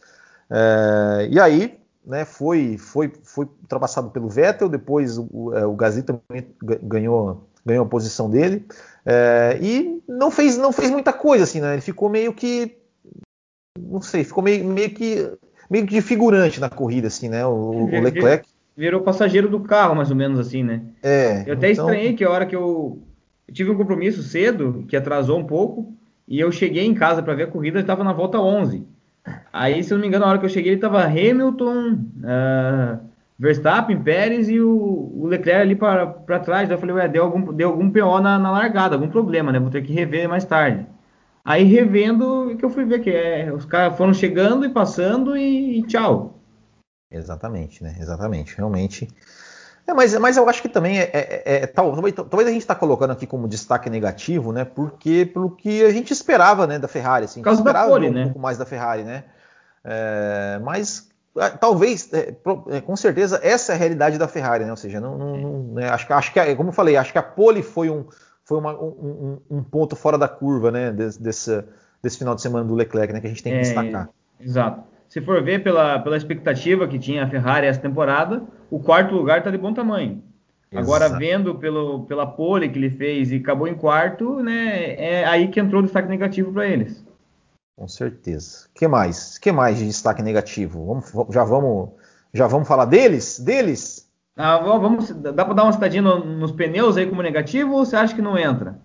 É, e aí, né, foi foi foi ultrapassado pelo Vettel, depois o, é, o Gasly também ganhou ganhou a posição dele é, e não fez não fez muita coisa assim, né? Ele ficou meio que não sei, ficou meio, meio que meio que de figurante na corrida, assim, né? O, o Leclerc. Virou passageiro do carro, mais ou menos assim, né? É. Eu até então... estranhei que a hora que eu, eu, tive um compromisso cedo, que atrasou um pouco, e eu cheguei em casa para ver a corrida, estava na volta 11. Aí, se eu não me engano, na hora que eu cheguei, ele estava Hamilton, uh, Verstappen, Pérez e o, o Leclerc ali para trás. Eu falei, ué, deu algum, deu algum PO na, na largada, algum problema, né? Vou ter que rever mais tarde. Aí revendo que eu fui ver que é, os caras foram chegando e passando e, e, tchau. Exatamente, né? Exatamente. Realmente. É, mas, mas eu acho que também é, é, é, é talvez, talvez a gente está colocando aqui como destaque negativo, né? Porque pelo que a gente esperava, né, da Ferrari, assim, Por causa esperava da pole, um né? pouco mais da Ferrari, né? É, mas é, talvez, com certeza, essa é a realidade da Ferrari, né? Ou seja, não, não, não né? acho, acho que, como eu falei, acho que a pole foi um foi uma, um, um, ponto fora da curva, né, desse, desse, desse, final de semana do Leclerc, né, que a gente tem que é, destacar. Exato. Se for ver pela, pela expectativa que tinha a Ferrari essa temporada, o quarto lugar está de bom tamanho. Exato. Agora, vendo pelo, pela pole que ele fez e acabou em quarto, né, é aí que entrou o destaque negativo para eles. Com certeza. que mais? que mais de destaque negativo? Vamos, já, vamos, já vamos falar deles? Deles? Ah, vamos, dá para dar uma citadinha no, nos pneus aí como negativo ou você acha que não entra?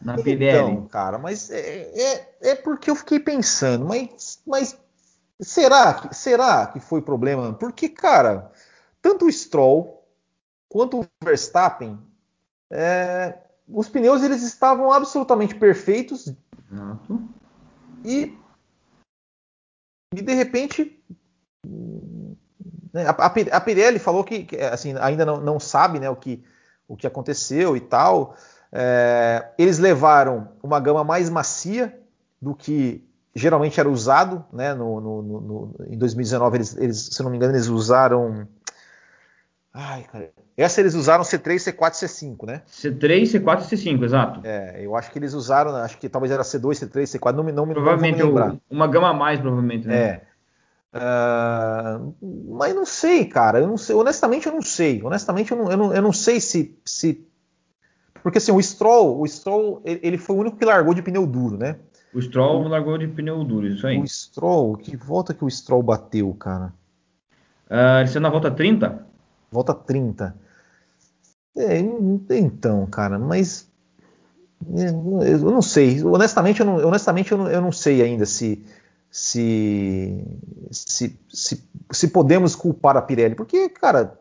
Na Pirelli? Então, cara, mas é, é, é, porque eu fiquei pensando, mas, mas será, que, será que foi problema? Porque, cara, tanto o Stroll quanto o Verstappen, é, os pneus eles estavam absolutamente perfeitos Exato. e, e de repente né? A, a Pirelli falou que, que assim, ainda não, não, sabe né, o, que, o que aconteceu e tal. É, eles levaram uma gama mais macia do que geralmente era usado. Né, no, no, no, em 2019, eles, eles, se não me engano, eles usaram. Ai, cara. Essa eles usaram C3, C4 C5, né? C3, C4 e C5, exato. É, eu acho que eles usaram, acho que talvez era C2, C3, C4, não me, não, provavelmente não me lembrar. uma gama a mais, provavelmente, né? É. Uh, mas não sei, cara. Eu não sei. Honestamente, eu não sei. Honestamente, eu não, eu não, eu não sei se, se. Porque assim, o Stroll, o Stroll, ele foi o único que largou de pneu duro, né? O Stroll o, largou de pneu duro, isso aí. O Stroll, que volta que o Stroll bateu, cara? Uh, ele saiu na volta 30? Volta 30. É, então, cara, mas. Eu não sei. Honestamente, eu não, honestamente, eu não, eu não sei ainda se se, se, se, se podemos culpar a Pirelli, porque, cara.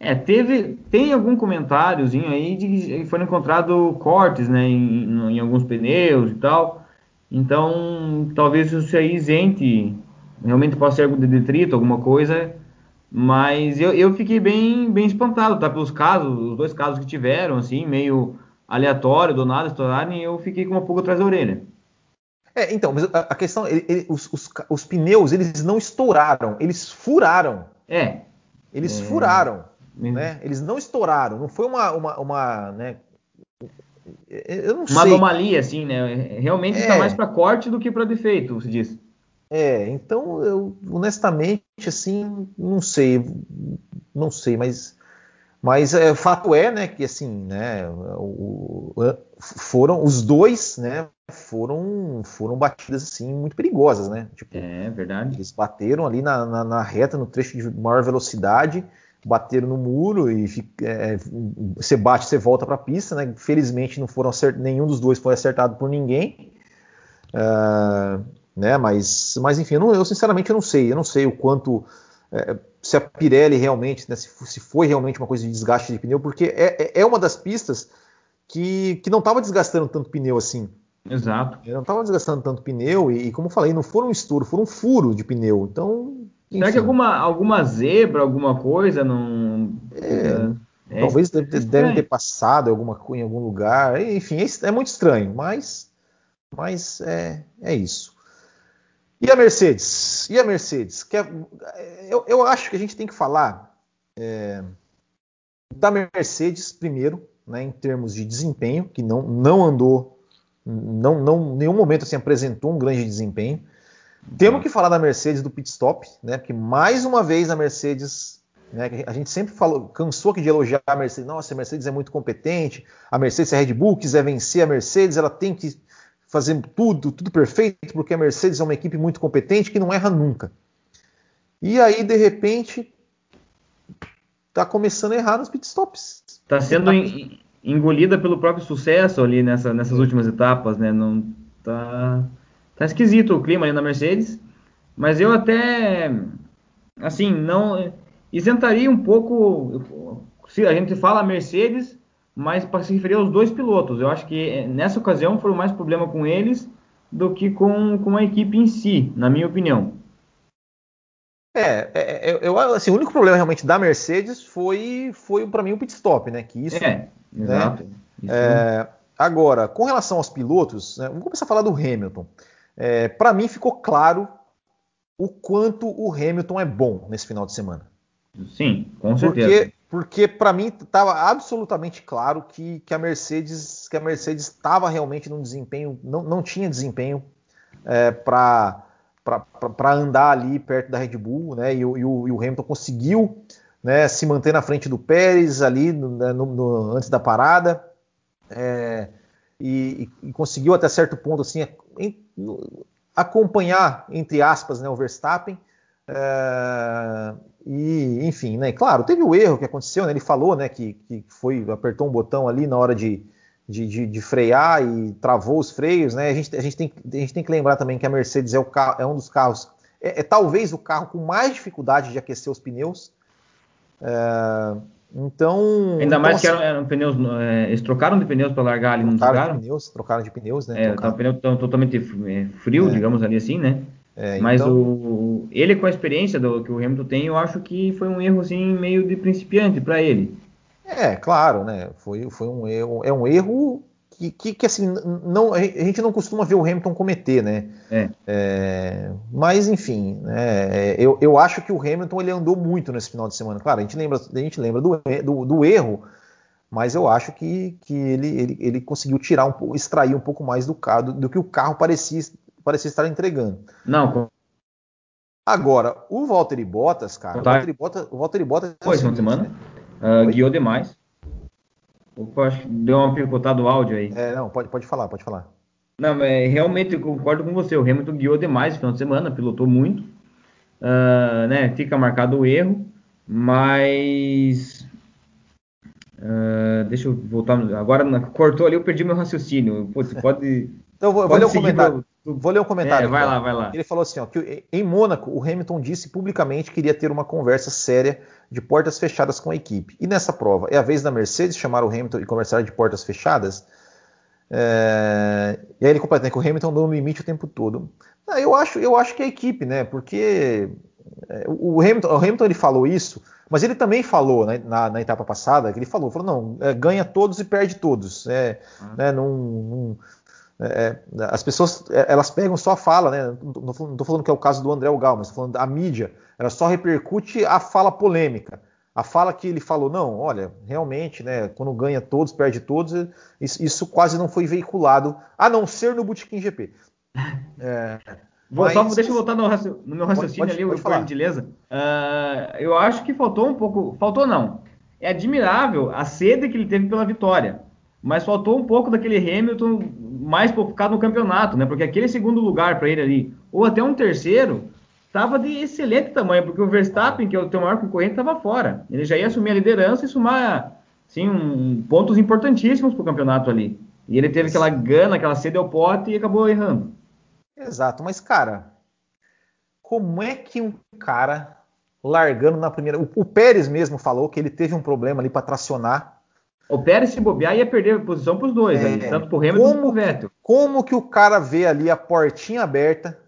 É, teve, tem algum comentáriozinho aí de que foram encontrados cortes, né, em, em, alguns pneus e tal. Então, talvez isso aí isente, realmente possa ser algum detrito, alguma coisa. Mas eu, eu fiquei bem, bem espantado, tá? Pelos casos, os dois casos que tiveram, assim, meio aleatório, do nada estourarem, eu fiquei com uma pulga atrás da orelha. É, então, mas a, questão, ele, ele, os, os, os, pneus, eles não estouraram, eles furaram. É. Eles é. furaram, né? Eles não estouraram, não foi uma, uma, uma né? Eu não uma sei. anomalia, assim, né? Realmente está é. mais para corte do que para defeito, você diz. É, então eu honestamente assim não sei, não sei, mas mas é, fato é, né, que assim, né, o, foram os dois, né, foram, foram batidas assim muito perigosas, né? Tipo, é verdade. Eles bateram ali na, na, na, reta, no trecho de maior velocidade, bateram no muro e é, você bate, você volta para a pista, né? Felizmente não foram acert... nenhum dos dois foi acertado por ninguém, uh, né? Mas, mas enfim, eu, não, eu, sinceramente eu não sei, eu não sei o quanto é, se a Pirelli realmente, né, se, se, foi realmente uma coisa de desgaste de pneu, porque é, é, é uma das pistas que, que não estava desgastando tanto pneu assim. Exato. Eu não estava desgastando tanto pneu e, como eu falei, não foram um estouro, foram um furo de pneu. Então. Enfim. Será que alguma, alguma zebra, alguma coisa não. É, é, talvez é deve, devem ter passado alguma em algum lugar. Enfim, é, é, muito estranho, mas, mas é, é isso. E a Mercedes? E a Mercedes? Que é, eu, eu acho que a gente tem que falar é, da Mercedes primeiro, né, em termos de desempenho, que não, não andou não, não, nenhum momento assim, apresentou um grande desempenho. Temos que falar da Mercedes do pit stop, né? Porque mais uma vez a Mercedes, né? A gente sempre falou, cansou aqui de elogiar a Mercedes. Nossa, a Mercedes é muito competente. A Mercedes, a Red Bull quiser vencer a Mercedes, ela tem que fazer tudo, tudo perfeito, porque a Mercedes é uma equipe muito competente que não erra nunca. E aí, de repente, tá começando a errar nos pitstops. Tá sendo engolida pelo próprio sucesso ali nessa, nessas últimas etapas, né? Não tá, tá esquisito o clima ali na Mercedes, mas eu até assim não isentaria um pouco se a gente fala Mercedes, mas para se referir aos dois pilotos, eu acho que eh, nessa ocasião foi mais problema com eles do que com, com a equipe em si, na minha opinião. É, é, é eu, assim, o único problema realmente da Mercedes foi, foi para mim o pit stop, né? Que isso, é, né? exato. Isso. É, agora, com relação aos pilotos, né, vamos começar a falar do Hamilton. É, para mim ficou claro o quanto o Hamilton é bom nesse final de semana. Sim, com certeza. Porque, para mim estava absolutamente claro que, que a Mercedes que a Mercedes estava realmente num desempenho, não, não tinha desempenho é, para para andar ali perto da Red Bull, né? E, e, o, e o, Hamilton conseguiu né, se manter na frente do Pérez ali no, né, no, no, antes da parada é, e, e, conseguiu até certo ponto assim em, acompanhar entre aspas né, o Verstappen é, e enfim, né? Claro, teve o erro que aconteceu, né? Ele falou, né, que, que foi apertou um botão ali na hora de de, de, de, frear e travou os freios, né? A gente, a gente, tem, a gente tem que lembrar também que a Mercedes é, o é um dos carros, é, é, talvez o carro com mais dificuldade de aquecer os pneus. É, então. Ainda então, mais assim, que eram, eram, pneus. É, eles trocaram de pneus para largar ali, não trocaram? De pneus, trocaram de pneus, né? É, tá o pneu totalmente é, frio, é. digamos ali assim, né? É, Mas então... o, ele com a experiência do, que o Hamilton tem, eu acho que foi um erro assim meio de principiante para ele. É, claro, né? Foi, foi um erro, é um erro que, que, que, assim, não, a gente não costuma ver o Hamilton cometer, né? É. É, mas, enfim, né, eu, eu acho que o Hamilton ele andou muito nesse final de semana. Claro, a gente lembra, a gente lembra do, do, do erro, mas eu acho que, que ele, ele, ele conseguiu tirar um pouco, extrair um pouco mais do carro, do, do que o carro parecia, parecia estar entregando. Não, Agora, o Valtteri Bottas, cara, tá. o Valtteri Bottas, o Valtteri Bottas Foi, é semana? Né? Uh, guiou demais. Opa, acho que deu uma picotada o áudio aí. É, não, pode, pode falar, pode falar. Não, mas realmente eu concordo com você. O Hamilton guiou demais no final de semana, pilotou muito. Uh, né, fica marcado o erro, mas. Uh, deixa eu voltar. Agora cortou ali, eu perdi meu raciocínio. Pô, você pode. Então, vou, vou ler um comentário. Vou ler um comentário. É, vai lá, vai lá. Ele falou assim: ó, que em Mônaco, o Hamilton disse publicamente que iria ter uma conversa séria de portas fechadas com a equipe. E nessa prova, é a vez da Mercedes chamar o Hamilton e conversar de portas fechadas? É... E aí ele completa né, que o Hamilton deu no limite o tempo todo. Ah, eu, acho, eu acho que é a equipe, né? Porque é, o Hamilton, o Hamilton ele falou isso, mas ele também falou né, na, na, etapa passada, que ele falou, falou não, é, ganha todos e perde todos. É, uhum. né, não, não é, as pessoas é, elas pegam só a fala, né? Não estou falando que é o caso do André Gal, mas falando da mídia, ela só repercute a fala polêmica. A fala que ele falou, não, olha, realmente, né, quando ganha todos, perde todos, isso, isso quase não foi veiculado, a não ser no Bootkin GP. É, mas... Só deixa eu voltar no, no meu raciocínio pode, ali, pode por gentileza. Uh, eu acho que faltou um pouco, faltou não. É admirável a sede que ele teve pela vitória, mas faltou um pouco daquele Hamilton mais focado no campeonato, né? Porque aquele segundo lugar para ele ali, ou até um terceiro, estava de excelente tamanho, porque o Verstappen, que é o teu maior concorrente, estava fora. Ele já ia assumir a liderança e somar sim, um, pontos importantíssimos para o campeonato ali. E ele teve aquela gana, aquela sede ao pote e acabou errando. Exato, mas cara, como é que um cara largando na primeira. O, o Pérez mesmo falou que ele teve um problema ali para tracionar. O Pérez, se bobear, ia perder a posição para os dois, é, tanto para o Hamilton quanto para o Vettel. Como que o cara vê ali a portinha aberta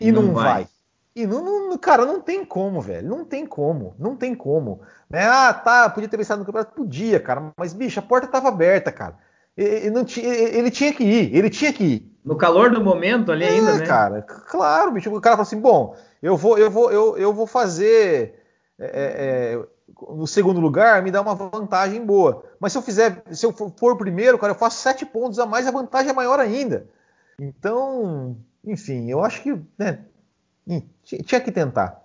e não, não vai. vai. E não, não, cara, não tem como, velho. Não tem como. Não tem como. Né? Ah, tá, podia ter pensado no campeonato. Podia, cara. Mas, bicho, a porta estava aberta, cara. Ele, não tinha, ele tinha que ir. Ele tinha que ir. No calor do momento ali é, ainda, né? cara. Claro, bicho. O cara falou assim, bom, eu vou, eu vou, eu, eu vou fazer... É, é, é no segundo lugar, me dá uma vantagem boa. Mas se eu fizer, se eu for primeiro, cara, eu faço sete pontos a mais, a vantagem é maior ainda. Então, enfim, eu acho que né, tinha que tentar.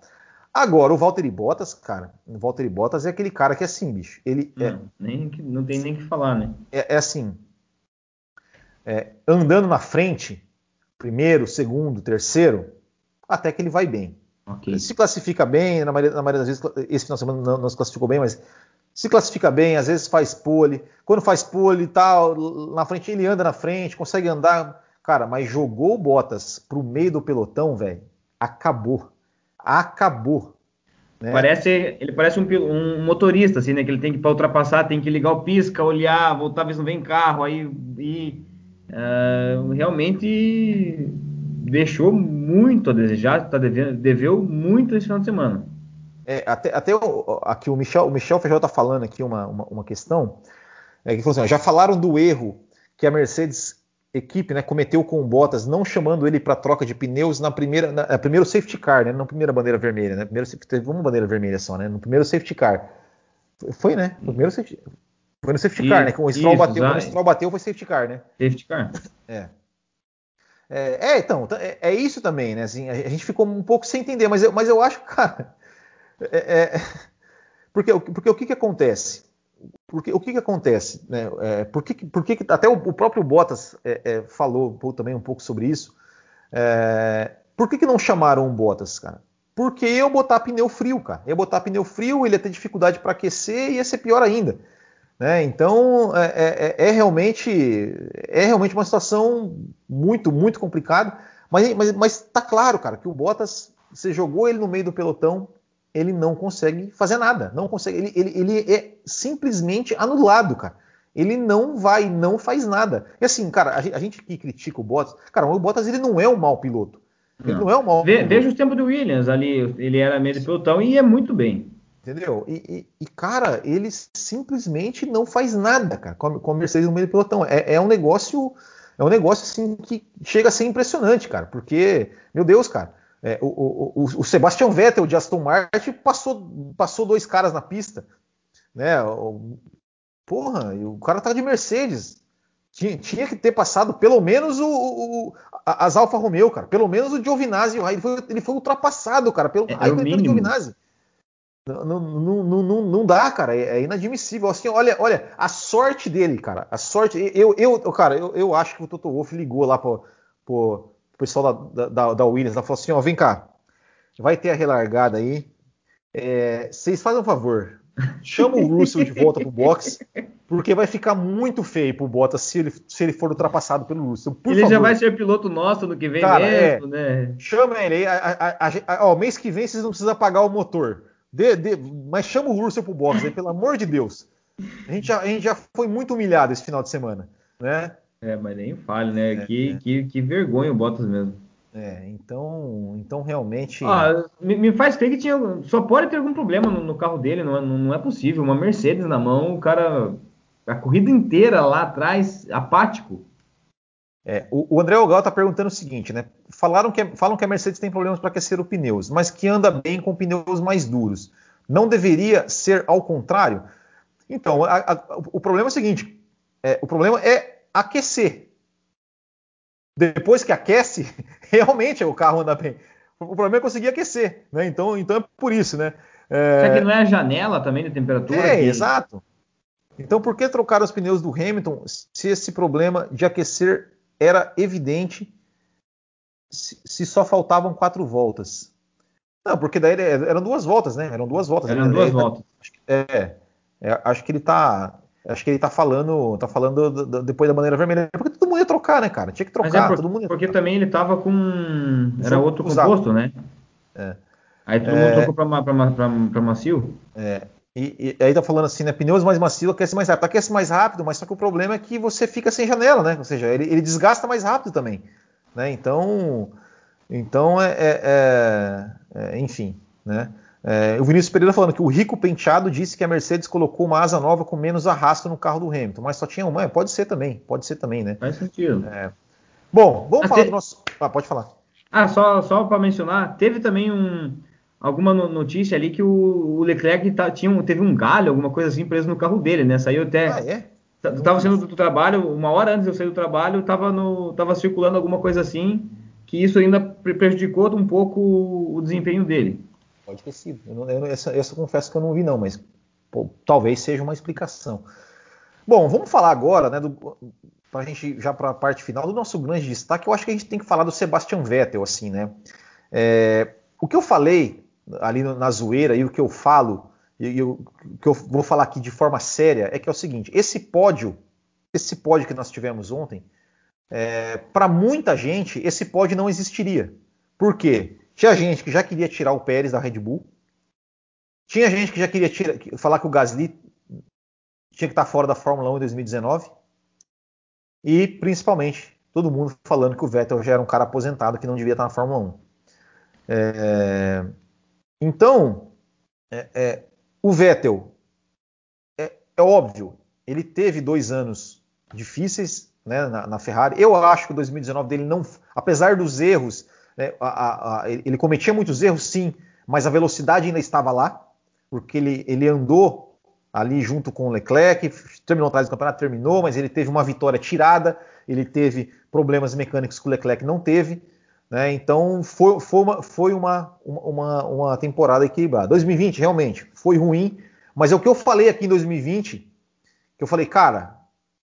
Agora, o Valtteri Bottas, cara, o Valtteri Bottas é aquele cara que é assim, bicho. Ele não, é, nem, não tem nem que falar, né? É, é assim, é, andando na frente, primeiro, segundo, terceiro, até que ele vai bem. Okay. Se classifica bem, na maioria, na maioria, das vezes, esse final de semana não, não, se classificou bem, mas se classifica bem, às vezes faz pole. Quando faz pole e tal, na frente ele anda na frente, consegue andar. Cara, mas jogou o Bottas pro meio do pelotão, velho, acabou. Acabou. Né? Parece, ele parece um, um, motorista, assim, né? Que ele tem que para ultrapassar, tem que ligar o pisca, olhar, voltar, ver se não vem carro, aí e, uh, realmente deixou muito a desejar, tá devendo, deveu muito esse final de semana. É, até, até o, aqui o Michel, o Michel Feijó tá falando aqui uma, uma, uma questão, é, que falou assim, já falaram do erro que a Mercedes equipe né, cometeu com o Bottas, não chamando ele para troca de pneus na primeira, na, na primeiro safety car, né, na primeira bandeira vermelha, né, primeiro, teve uma bandeira vermelha só, né, no primeiro safety car. Foi, né, no primeiro safety, foi no safety car, né, com o Stroll bateu, quando o Stroll bateu foi safety car, né. Safety car. É. É, é então, é, é, isso também, né, assim, a gente ficou um pouco sem entender, mas eu, mas eu acho, cara, é, é porque, porque o que que acontece? porque o que, que acontece? Né? É, por que, por que até o, o, próprio Bottas é, falou também um pouco sobre isso. Por que, que não chamaram o Bottas, cara? Porque eu botar pneu frio, cara. Eu botar pneu frio, ele ia ter dificuldade para aquecer e ia ser pior ainda. Né? Então é, é, é, realmente é realmente uma situação muito muito complicada. Mas, mas, mas tá claro, cara, que o Bottas você jogou ele no meio do pelotão, ele não consegue fazer nada. Não consegue. Ele, ele, ele é simplesmente anulado, cara. Ele não vai, não faz nada. E assim, cara, a gente, a gente que critica o Bottas, cara, o Bottas ele não é um mau piloto. Ele não, não é um mau Ve, piloto. Veja o tempo do Williams ali, ele era meio de pelotão e é muito bem. Entendeu? E, e, e, cara, ele simplesmente não faz nada, cara, com a, Mercedes no meio do pelotão. É, é um negócio, é um negócio assim que chega a ser impressionante, cara, porque, meu Deus, cara, é, o, o, o, Sebastian Vettel de Aston Martin passou, passou dois caras na pista. Né? O, porra, o cara tá de Mercedes. Tinha, tinha que ter passado pelo menos o, o as Alfa Romeo, cara. Pelo menos o Giovinazzi. Ele foi, ele foi ultrapassado, cara, pelo é, Raikkonen é Giovinazzi. Não, não, não, não, não dá, cara. É, é, inadmissível. Assim, olha, olha, a sorte dele, cara. A sorte. Eu, eu, cara, eu, eu acho que o Toto Wolff ligou lá pro, pro, pessoal da, da, da Williams, ela falou assim, ó, vem cá, vai ter a relargada aí, é, vocês fazem um favor, chama o Russell de volta pro box, porque vai ficar muito feio pro Bottas se ele, se ele for ultrapassado pelo Russell. Por ele favor. já vai ser piloto nosso no que vem Cara, mesmo, é, né? Chama ele aí, a, a, a, ó, mês que vem vocês não precisam pagar o motor, de, de, mas chama o Russell pro box aí, pelo amor de Deus. A gente, já, a gente já foi muito humilhado esse final de semana, né? É, mas nem fale, né? É, que, é. Que, que vergonha o Bottas mesmo. É, então, então realmente. Ah, me, me, faz crer que tinha. Só pode ter algum problema no, no carro dele, não, é, não, é possível. Uma Mercedes na mão, o cara. A corrida inteira lá atrás, apático. É, o, o André Ogal está perguntando o seguinte, né? Falaram que, falam que a Mercedes tem problemas para aquecer os pneus, mas que anda bem com pneus mais duros. Não deveria ser ao contrário? Então, a, a, o problema é o seguinte: é, o problema é aquecer. Depois que aquece, realmente o carro anda bem. O problema é conseguir aquecer, né? Então, então é por isso, né? É... Será que não é a janela também de temperatura? É, que... exato. Então, por que trocar os pneus do Hamilton se esse problema de aquecer era evidente se, se só faltavam quatro voltas? Não, porque daí eram duas voltas, né? Eram duas voltas. Eram duas voltas. É, é, acho que ele tá. Acho que ele tá falando, tá falando do, do, depois da bandeira vermelha, porque todo mundo ia trocar, né, cara? Tinha que trocar, é por, todo mundo. porque também ele tava com era outro usado. composto, né? É. Aí todo mundo é. trocou para macio. É. E, e, aí tá falando assim, né? Pneus mais macio aquece mais rápido. Aquece mais rápido, mas só que o problema é que você fica sem janela, né? Ou seja, ele, ele desgasta mais rápido também. Né? Então, então é, é, é, é enfim, né? É, o Vinícius Pereira falando que o Rico Penteado disse que a Mercedes colocou uma asa nova com menos arrasto no carro do Hamilton, mas só tinha uma. É, pode ser também, pode ser também, né? Faz sentido. É. Bom, vamos falar do nosso. Ah, pode falar. Ah, só, só para mencionar, teve também um, alguma notícia ali que o, Leclerc tá, tinha, teve um galho, alguma coisa assim, preso no carro dele, né? Saiu até. Ah, é? Tava saindo do, do, trabalho, uma hora antes de eu sair do trabalho, tava, no, tava circulando alguma coisa assim, que isso ainda prejudicou um pouco o desempenho dele. Pode ter sido. Eu não, eu, essa, essa eu confesso que eu não vi, não, mas pô, talvez seja uma explicação. Bom, vamos falar agora, né, para a gente já para a parte final do nosso grande destaque. Eu acho que a gente tem que falar do Sebastian Vettel, assim, né? É, o que eu falei ali na zoeira e o que eu falo, e o que eu vou falar aqui de forma séria, é que é o seguinte: esse pódio, esse pódio que nós tivemos ontem, é, para muita gente, esse pódio não existiria. Por quê? Tinha gente que já queria tirar o Pérez da Red Bull, tinha gente que já queria tirar, falar que o Gasly tinha que estar fora da Fórmula 1 em 2019, e principalmente todo mundo falando que o Vettel já era um cara aposentado que não devia estar na Fórmula 1. É, então, é, é, o Vettel, é, é, óbvio, ele teve dois anos difíceis né, na, na, Ferrari. Eu acho que o 2019 dele não, apesar dos erros, né, a, a, ele cometia muitos erros, sim, mas a velocidade ainda estava lá, porque ele, ele andou ali junto com o Leclerc, terminou atrás do campeonato, terminou, mas ele teve uma vitória tirada, ele teve problemas mecânicos que o Leclerc não teve. Né? Então foi, foi, uma, foi uma, uma, uma temporada equilibrada. 2020 realmente foi ruim, mas é o que eu falei aqui em 2020, que eu falei, cara,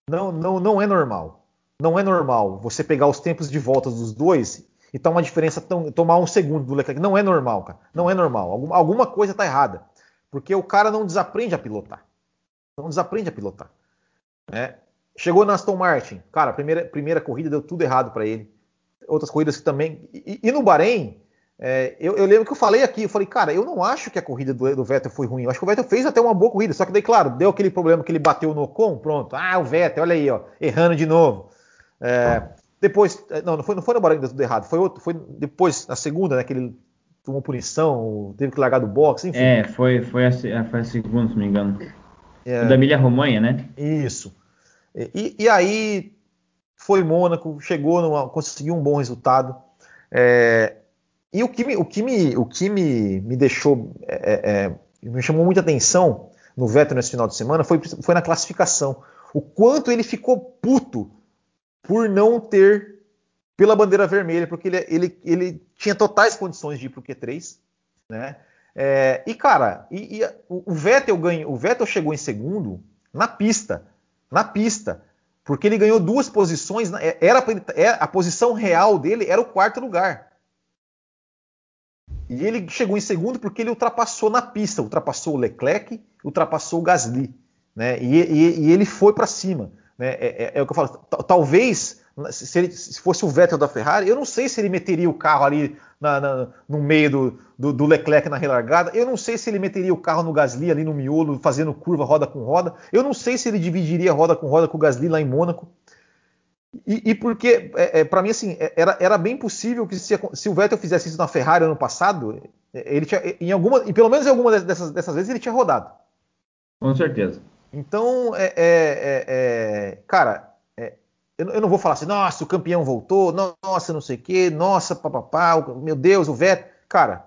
não, não, não é normal. Não é normal você pegar os tempos de volta dos dois e tomar uma diferença, tão, tomar um segundo do Leclerc. Não é normal, cara. Não é normal. Alguma, alguma coisa está errada. Porque o cara não desaprende a pilotar. Não desaprende a pilotar. Né? Chegou na Aston Martin, cara, primeira, primeira corrida deu tudo errado para ele outras corridas que também. E, e no Bahrein, é, eu, eu, lembro que eu falei aqui, eu falei, cara, eu não acho que a corrida do, do, Vettel foi ruim. Eu acho que o Vettel fez até uma boa corrida. Só que daí, claro, deu aquele problema que ele bateu no Ocon, pronto. Ah, o Vettel, olha aí, ó, errando de novo. É, depois, é, não, não foi, não foi no Bahrein que deu tudo errado. Foi, outro, foi depois, na segunda, né, que ele tomou punição, teve que largar do box, enfim. É, foi, foi, a, foi a segunda, se não me engano. É, da Emília Romanha, né? Isso. E, e aí foi Mônaco, chegou, numa, conseguiu um bom resultado. É, e o que me, o que me, o que me, me deixou, é, é, é me chamou muita atenção no Vettel nesse final de semana foi, foi na classificação. O quanto ele ficou puto por não ter pela bandeira vermelha, porque ele, ele, ele tinha totais condições de ir para o Q3, né? É, e cara, e, e, o Vettel ganhou, o Vettel chegou em segundo na pista, na pista porque ele ganhou duas posições. É, era, é, a posição real dele era o quarto lugar. E ele chegou em segundo porque ele ultrapassou na pista, ultrapassou o Leclerc, ultrapassou o Gasly, né? E, e, e ele foi para cima, né? É, é, é, o que eu falo. Talvez se, ele, se, fosse o Vettel da Ferrari, eu não sei se ele meteria o carro ali na, na, no meio do, do, do, Leclerc na relargada, eu não sei se ele meteria o carro no Gasly ali no miolo, fazendo curva roda com roda, eu não sei se ele dividiria roda com roda com o Gasly lá em Mônaco. E, e porque, é, é para mim, assim, é, era, era bem possível que se, se, o Vettel fizesse isso na Ferrari ano passado, ele tinha, em alguma, e pelo menos em alguma dessas, dessas vezes ele tinha rodado. Com certeza. Então, é, é, é cara, eu, não vou falar assim, nossa, o campeão voltou, nossa, não sei o quê, nossa, papapá, meu Deus, o Vettel. Cara,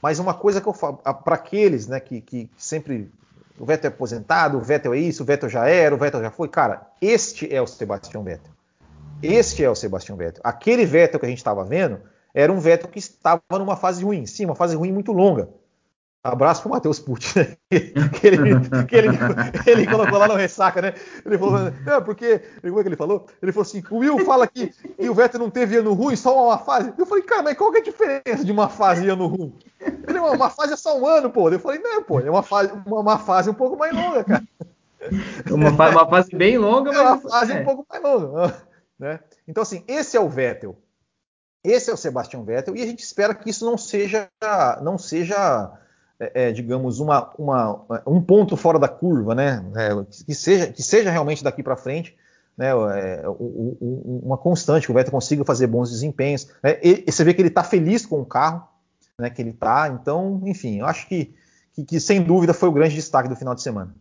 mas uma coisa que eu falo, para aqueles né, que, que sempre. O Vettel é aposentado, o Vettel é isso, o Vettel já era, o Vettel já foi. Cara, este é o Sebastian Vettel. Este é o Sebastian Vettel. Aquele Vettel que a gente estava vendo era um Vettel que estava numa fase ruim. Sim, uma fase ruim muito longa. Abraço pro Matheus Pucci, né? que, ele, que ele, ele, colocou lá no ressaca, né? Ele falou, é, porque, como é que ele falou? Ele falou assim: o Will fala que, que o Vettel não teve ano ruim, só uma fase. Eu falei, cara, mas qual que é a diferença de uma fase e ano ruim? Ele, uma fase é só um ano, pô. Eu falei, não, pô, é uma fase, uma, uma fase um pouco mais longa, cara. Uma, uma fase bem longa, mas. É uma fase é. um pouco mais longa. Né? Então, assim, esse é o Vettel. Esse é o Sebastian Vettel, e a gente espera que isso não seja, não seja é, é, digamos, uma, uma, um ponto fora da curva, né? É, que, seja, que seja realmente daqui para frente né, é, uma constante, que o Vettel consiga fazer bons desempenhos. Né? E, você vê que ele está feliz com o carro né, que ele está. Então, enfim, eu acho que, que, que, sem dúvida foi o grande destaque do final de semana.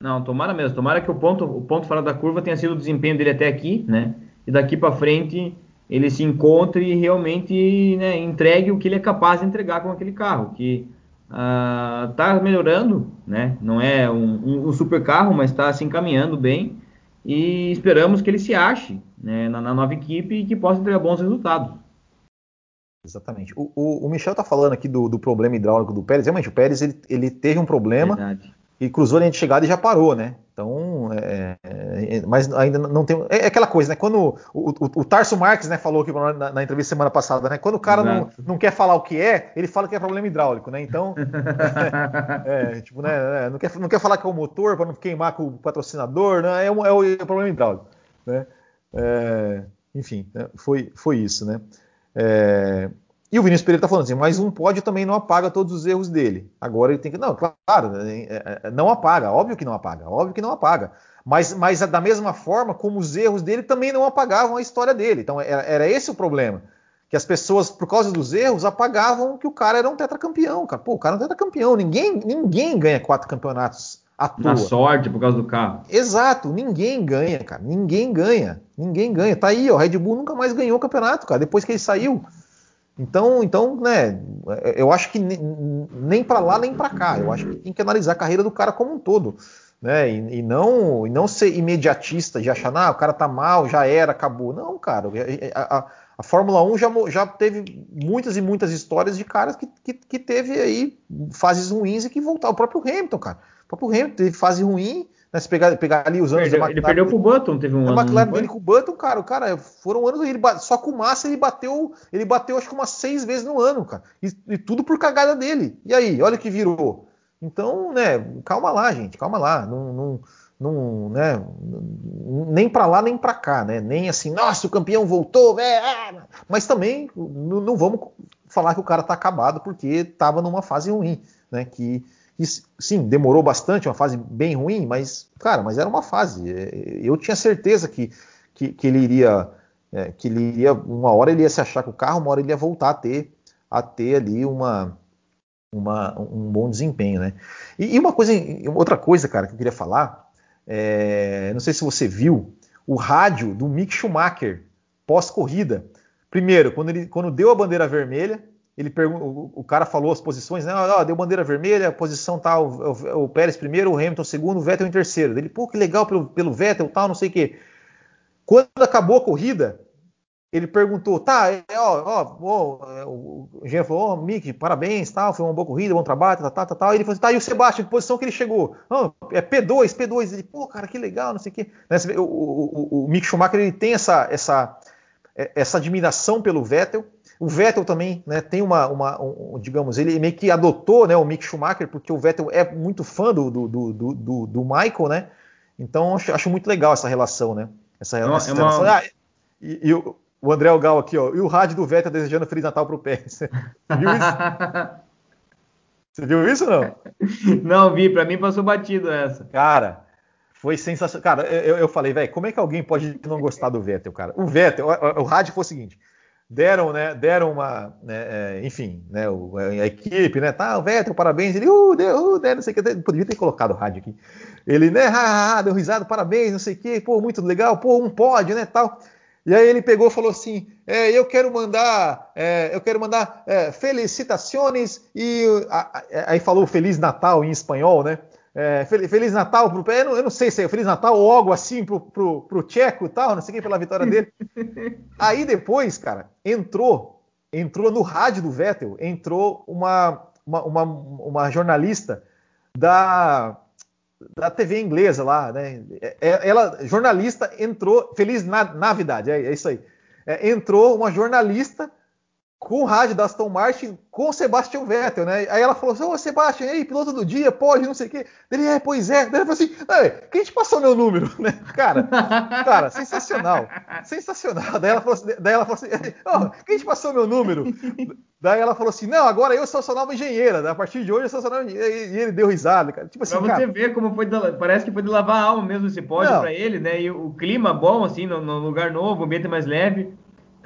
Não, tomara mesmo. Tomara que o ponto, o ponto fora da curva tenha sido o desempenho dele até aqui, né? E daqui para frente ele se encontre e realmente né, entregue o que ele é capaz de entregar com aquele carro. Que está uh, melhorando, né? Não é um, um, um super carro, mas está se encaminhando bem e esperamos que ele se ache né, na, na, nova equipe e que possa entregar bons resultados. Exatamente. O, o, o Michel está falando aqui do, do, problema hidráulico do Pérez. Realmente, o Pérez ele, ele teve um problema Verdade. E cruzou a linha de chegada e já parou, né? Então, é, é, é, mas ainda não tem. É, é, aquela coisa, né? Quando o, o, o Tarso Marques né, falou aqui na, na, entrevista semana passada, né? Quando o cara não, não, quer falar o que é, ele fala que é problema hidráulico, né? Então, é, tipo, né? É, não quer, não quer falar que é o motor para não queimar com o patrocinador, né? É, o, é o problema hidráulico, né? enfim, foi, foi isso, né? E o Vinícius Pereira está falando assim, mas um pódio também não apaga todos os erros dele. Agora ele tem que. Não, claro, né, é, é, não apaga, óbvio que não apaga, óbvio que não apaga. Mas, mas da mesma forma como os erros dele também não apagavam a história dele. Então era, era esse o problema. Que as pessoas, por causa dos erros, apagavam que o cara era um tetracampeão. Cara. Pô, o cara é um tetracampeão. Ninguém, ninguém ganha quatro campeonatos à toa. Na sorte, por causa do carro. Exato, ninguém ganha, cara. Ninguém ganha. Ninguém ganha. Tá aí, ó. Red Bull nunca mais ganhou o campeonato, cara, depois que ele saiu. Então, então, né, eu acho que nem para lá nem para cá. Eu acho que tem que analisar a carreira do cara como um todo, né? E, e, não, e não ser imediatista de achar, ah, o cara tá mal, já era, acabou. Não, cara. A, a, a Fórmula 1 já, já teve muitas e muitas histórias de caras que, que, que teve aí fases ruins e que voltaram. O próprio Hamilton, cara. O próprio Hamilton teve fase ruim né, se pegar, pegar ali os anos perdeu, McLaren. Ele perdeu pro Button, teve um ano. A McLaren dele com o Button, cara, o cara, foram anos. Ele, só com o Massa ele bateu, ele bateu acho que umas seis vezes no ano, cara. E, e, tudo por cagada dele. E aí, olha que virou. Então, né, calma lá, gente, calma lá. Não, não, não né, nem para lá nem para cá, né? Nem assim, nossa, o campeão voltou, é, é. mas também não, não vamos falar que o cara tá acabado porque tava numa fase ruim, né? Que que sim, demorou bastante, uma fase bem ruim, mas, cara, mas era uma fase. É, eu tinha certeza que, que, que ele iria, é, que ele iria, uma hora ele ia se achar com o carro, uma hora ele ia voltar a ter, a ter ali uma, uma um bom desempenho, né? E, e, uma coisa, outra coisa, cara, que eu queria falar, é, não sei se você viu, o rádio do Mick Schumacher pós-corrida. Primeiro, quando ele quando deu a bandeira vermelha, ele o, o, cara falou as posições, né? Oh, deu bandeira vermelha, a posição tal, o, o, Pérez primeiro, o Hamilton segundo, o Vettel em terceiro. Ele, pô, que legal pelo, pelo Vettel, tal, não sei o quê. Quando acabou a corrida, ele perguntou, tá, é, ó, ó, ó é, o engenheiro falou, ó, oh, Mick, parabéns, tal, foi uma boa corrida, bom trabalho, tal, tal, tal, tal. Ele falou assim, tá, e o Sebastião, que posição que ele chegou? Oh, é P2, P2. Ele, pô, cara, que legal, não sei o quê. Né, o, o, o Mick Schumacher, ele tem essa, essa, essa admiração pelo Vettel, o Vettel também né, tem uma, uma um, digamos, ele meio que adotou né, o Mick Schumacher, porque o Vettel é muito fã do, do, do, do, do Michael, né? Então acho, acho, muito legal essa relação, né? Essa, Não, essa é relação. Uma... Ah, e, e o, o André Gal aqui, ó, e o rádio do Vettel desejando Feliz Natal pro Pérez. Você viu isso? Você viu isso ou não? Não vi, para mim passou batido essa. Cara, foi sensacional. Cara, eu, eu falei, velho, como é que alguém pode não gostar do Vettel, cara? O Vettel, o, o rádio foi o seguinte: deram, né, deram uma, né, é, enfim, né, o, a equipe, né, tá, o Vettel, parabéns, ele, uh, deu, uh, deu, não sei o que, poderia ter colocado o rádio aqui, ele, né, ha, ha, deu risada, parabéns, não sei o que, pô, muito legal, pô, um pódio, né, tal, e aí ele pegou e falou assim, é, eu quero mandar, é, eu quero mandar é, felicitações e a, a, aí falou Feliz Natal em espanhol, né, é, Feliz Natal pro eu não, eu não sei se é Feliz Natal ou algo assim pro, pro, pro Tcheco e tal, não sei quem pela vitória dele. Aí depois, cara, entrou, entrou no rádio do Vettel, entrou uma, uma, uma, uma jornalista da, da TV inglesa lá, né? É, é, ela, jornalista, entrou. Feliz na, Navidade, é, é isso aí. É, entrou uma jornalista com o rádio da Aston Martin com o Sebastian Vettel, né? Aí ela falou assim: Ô Sebastian, aí, piloto do dia, pode, não sei o quê. Ele é, pois é. Daí ele falou assim: quem te passou meu número, né? Cara, cara, sensacional. Sensacional. Daí ela falou assim: daí ela falou assim oh, quem te passou meu número? Daí ela falou assim: não, agora eu sou sua nova engenheira. Né? A partir de hoje eu sou sua nova engenheira. E ele deu risada, cara. Tipo assim, pra você cara... ver como foi, de, parece que foi de lavar a alma mesmo esse pódio para ele, né? E o clima bom, assim, no, no lugar novo, o ambiente mais leve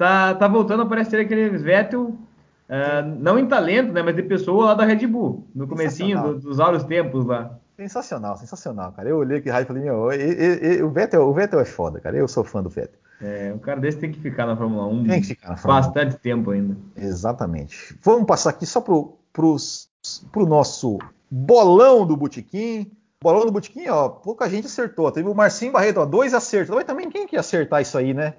tá, tá voltando a aparecer aquele Vettel, uh, não em talento, né, mas de pessoa lá da Red Bull, no comecinho do, dos áureos tempos lá. Sensacional, sensacional, cara. Eu olhei que raio e falei, meu, e, e, o, Vettel, o Vettel é foda, cara. Eu sou fã do Vettel. É, um cara desse tem que ficar na Fórmula 1 tem que ficar na Fórmula bastante 1. tempo ainda. Exatamente. Vamos passar aqui só pro, pros, pro nosso bolão do Botequim. Bolão do Botequim, ó, pouca gente acertou. Teve o Marcinho Barreto, ó, dois acertos. Mas também quem que ia acertar isso aí, né?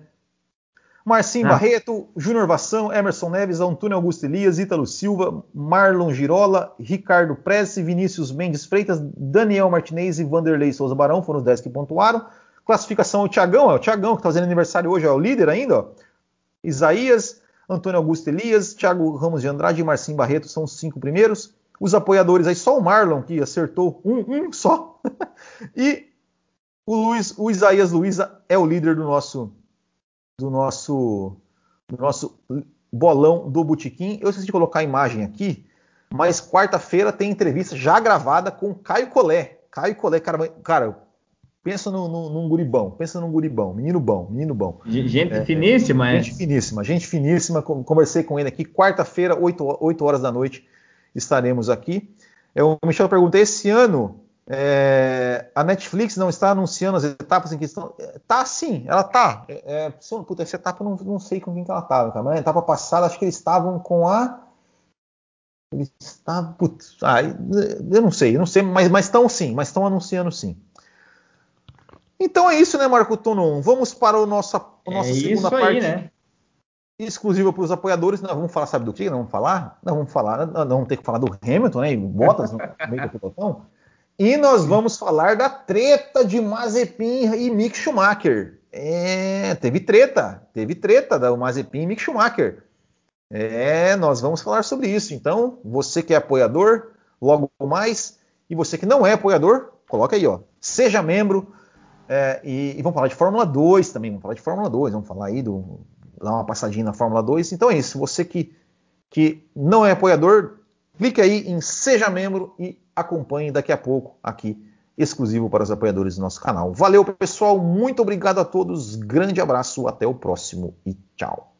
Marcinho ah. Barreto, Júnior Vação, Emerson Neves, Antônio Augusto Elias, Ítalo Silva, Marlon Girola, Ricardo Prece, Vinícius Mendes Freitas, Daniel Martinez e Vanderlei Souza Barão foram os 10 que pontuaram. Classificação o Tiagão, é o Tiagão que está fazendo aniversário hoje, é o líder ainda. Ó. Isaías, Antônio Augusto Elias, Thiago Ramos de Andrade e Marcinho Barreto são os cinco primeiros. Os apoiadores aí, só o Marlon que acertou um, um só. e o, Luiz, o Isaías Luiza é o líder do nosso do nosso, do nosso bolão do Botequim. Eu esqueci de colocar a imagem aqui, mas quarta-feira tem entrevista já gravada com Caio Collet. Caio Collet, cara, cara pensa num, num, num, guribão, pensa num guribão, menino bom, menino bom. Gente é, finíssima, é? Gente finíssima, gente finíssima. Conversei com ele aqui, quarta-feira, 8, 8 horas da noite, estaremos aqui. Eu, o Michel perguntei, esse ano é, a Netflix não está anunciando as etapas em que estão. É, tá sim, ela tá. É, é, puta, essa etapa não, não sei com quem que ela estava, cara. Mas na etapa passada acho que eles estavam com a. Eles estavam. Putz, ah, eu não sei, eu não sei, mas estão sim, mas estão anunciando sim. Então é isso, né, Marco Tonon? Vamos para o nossa, a nossa é segunda parte. Né? Exclusiva para os apoiadores. Nós vamos falar, sabe do que? Nós vamos falar? Nós vamos falar, nós vamos ter que falar do Hamilton, né? E Bottas no meio do pelotão. E nós vamos falar da treta de Mazepin e Mick Schumacher. É, teve treta, teve treta da Mazepin e Mick Schumacher. É, nós vamos falar sobre isso. Então, você que é apoiador, logo mais, e você que não é apoiador, coloca aí, ó. Seja membro. É, e, e, vamos falar de Fórmula 2 também, vamos falar de Fórmula 2, vamos falar aí do. dar uma passadinha na Fórmula 2. Então é isso. Você que, que não é apoiador, clique aí em Seja Membro e acompanhe daqui a pouco aqui, exclusivo para os apoiadores do nosso canal. Valeu, pessoal. Muito obrigado a todos. Grande abraço. Até o próximo e tchau.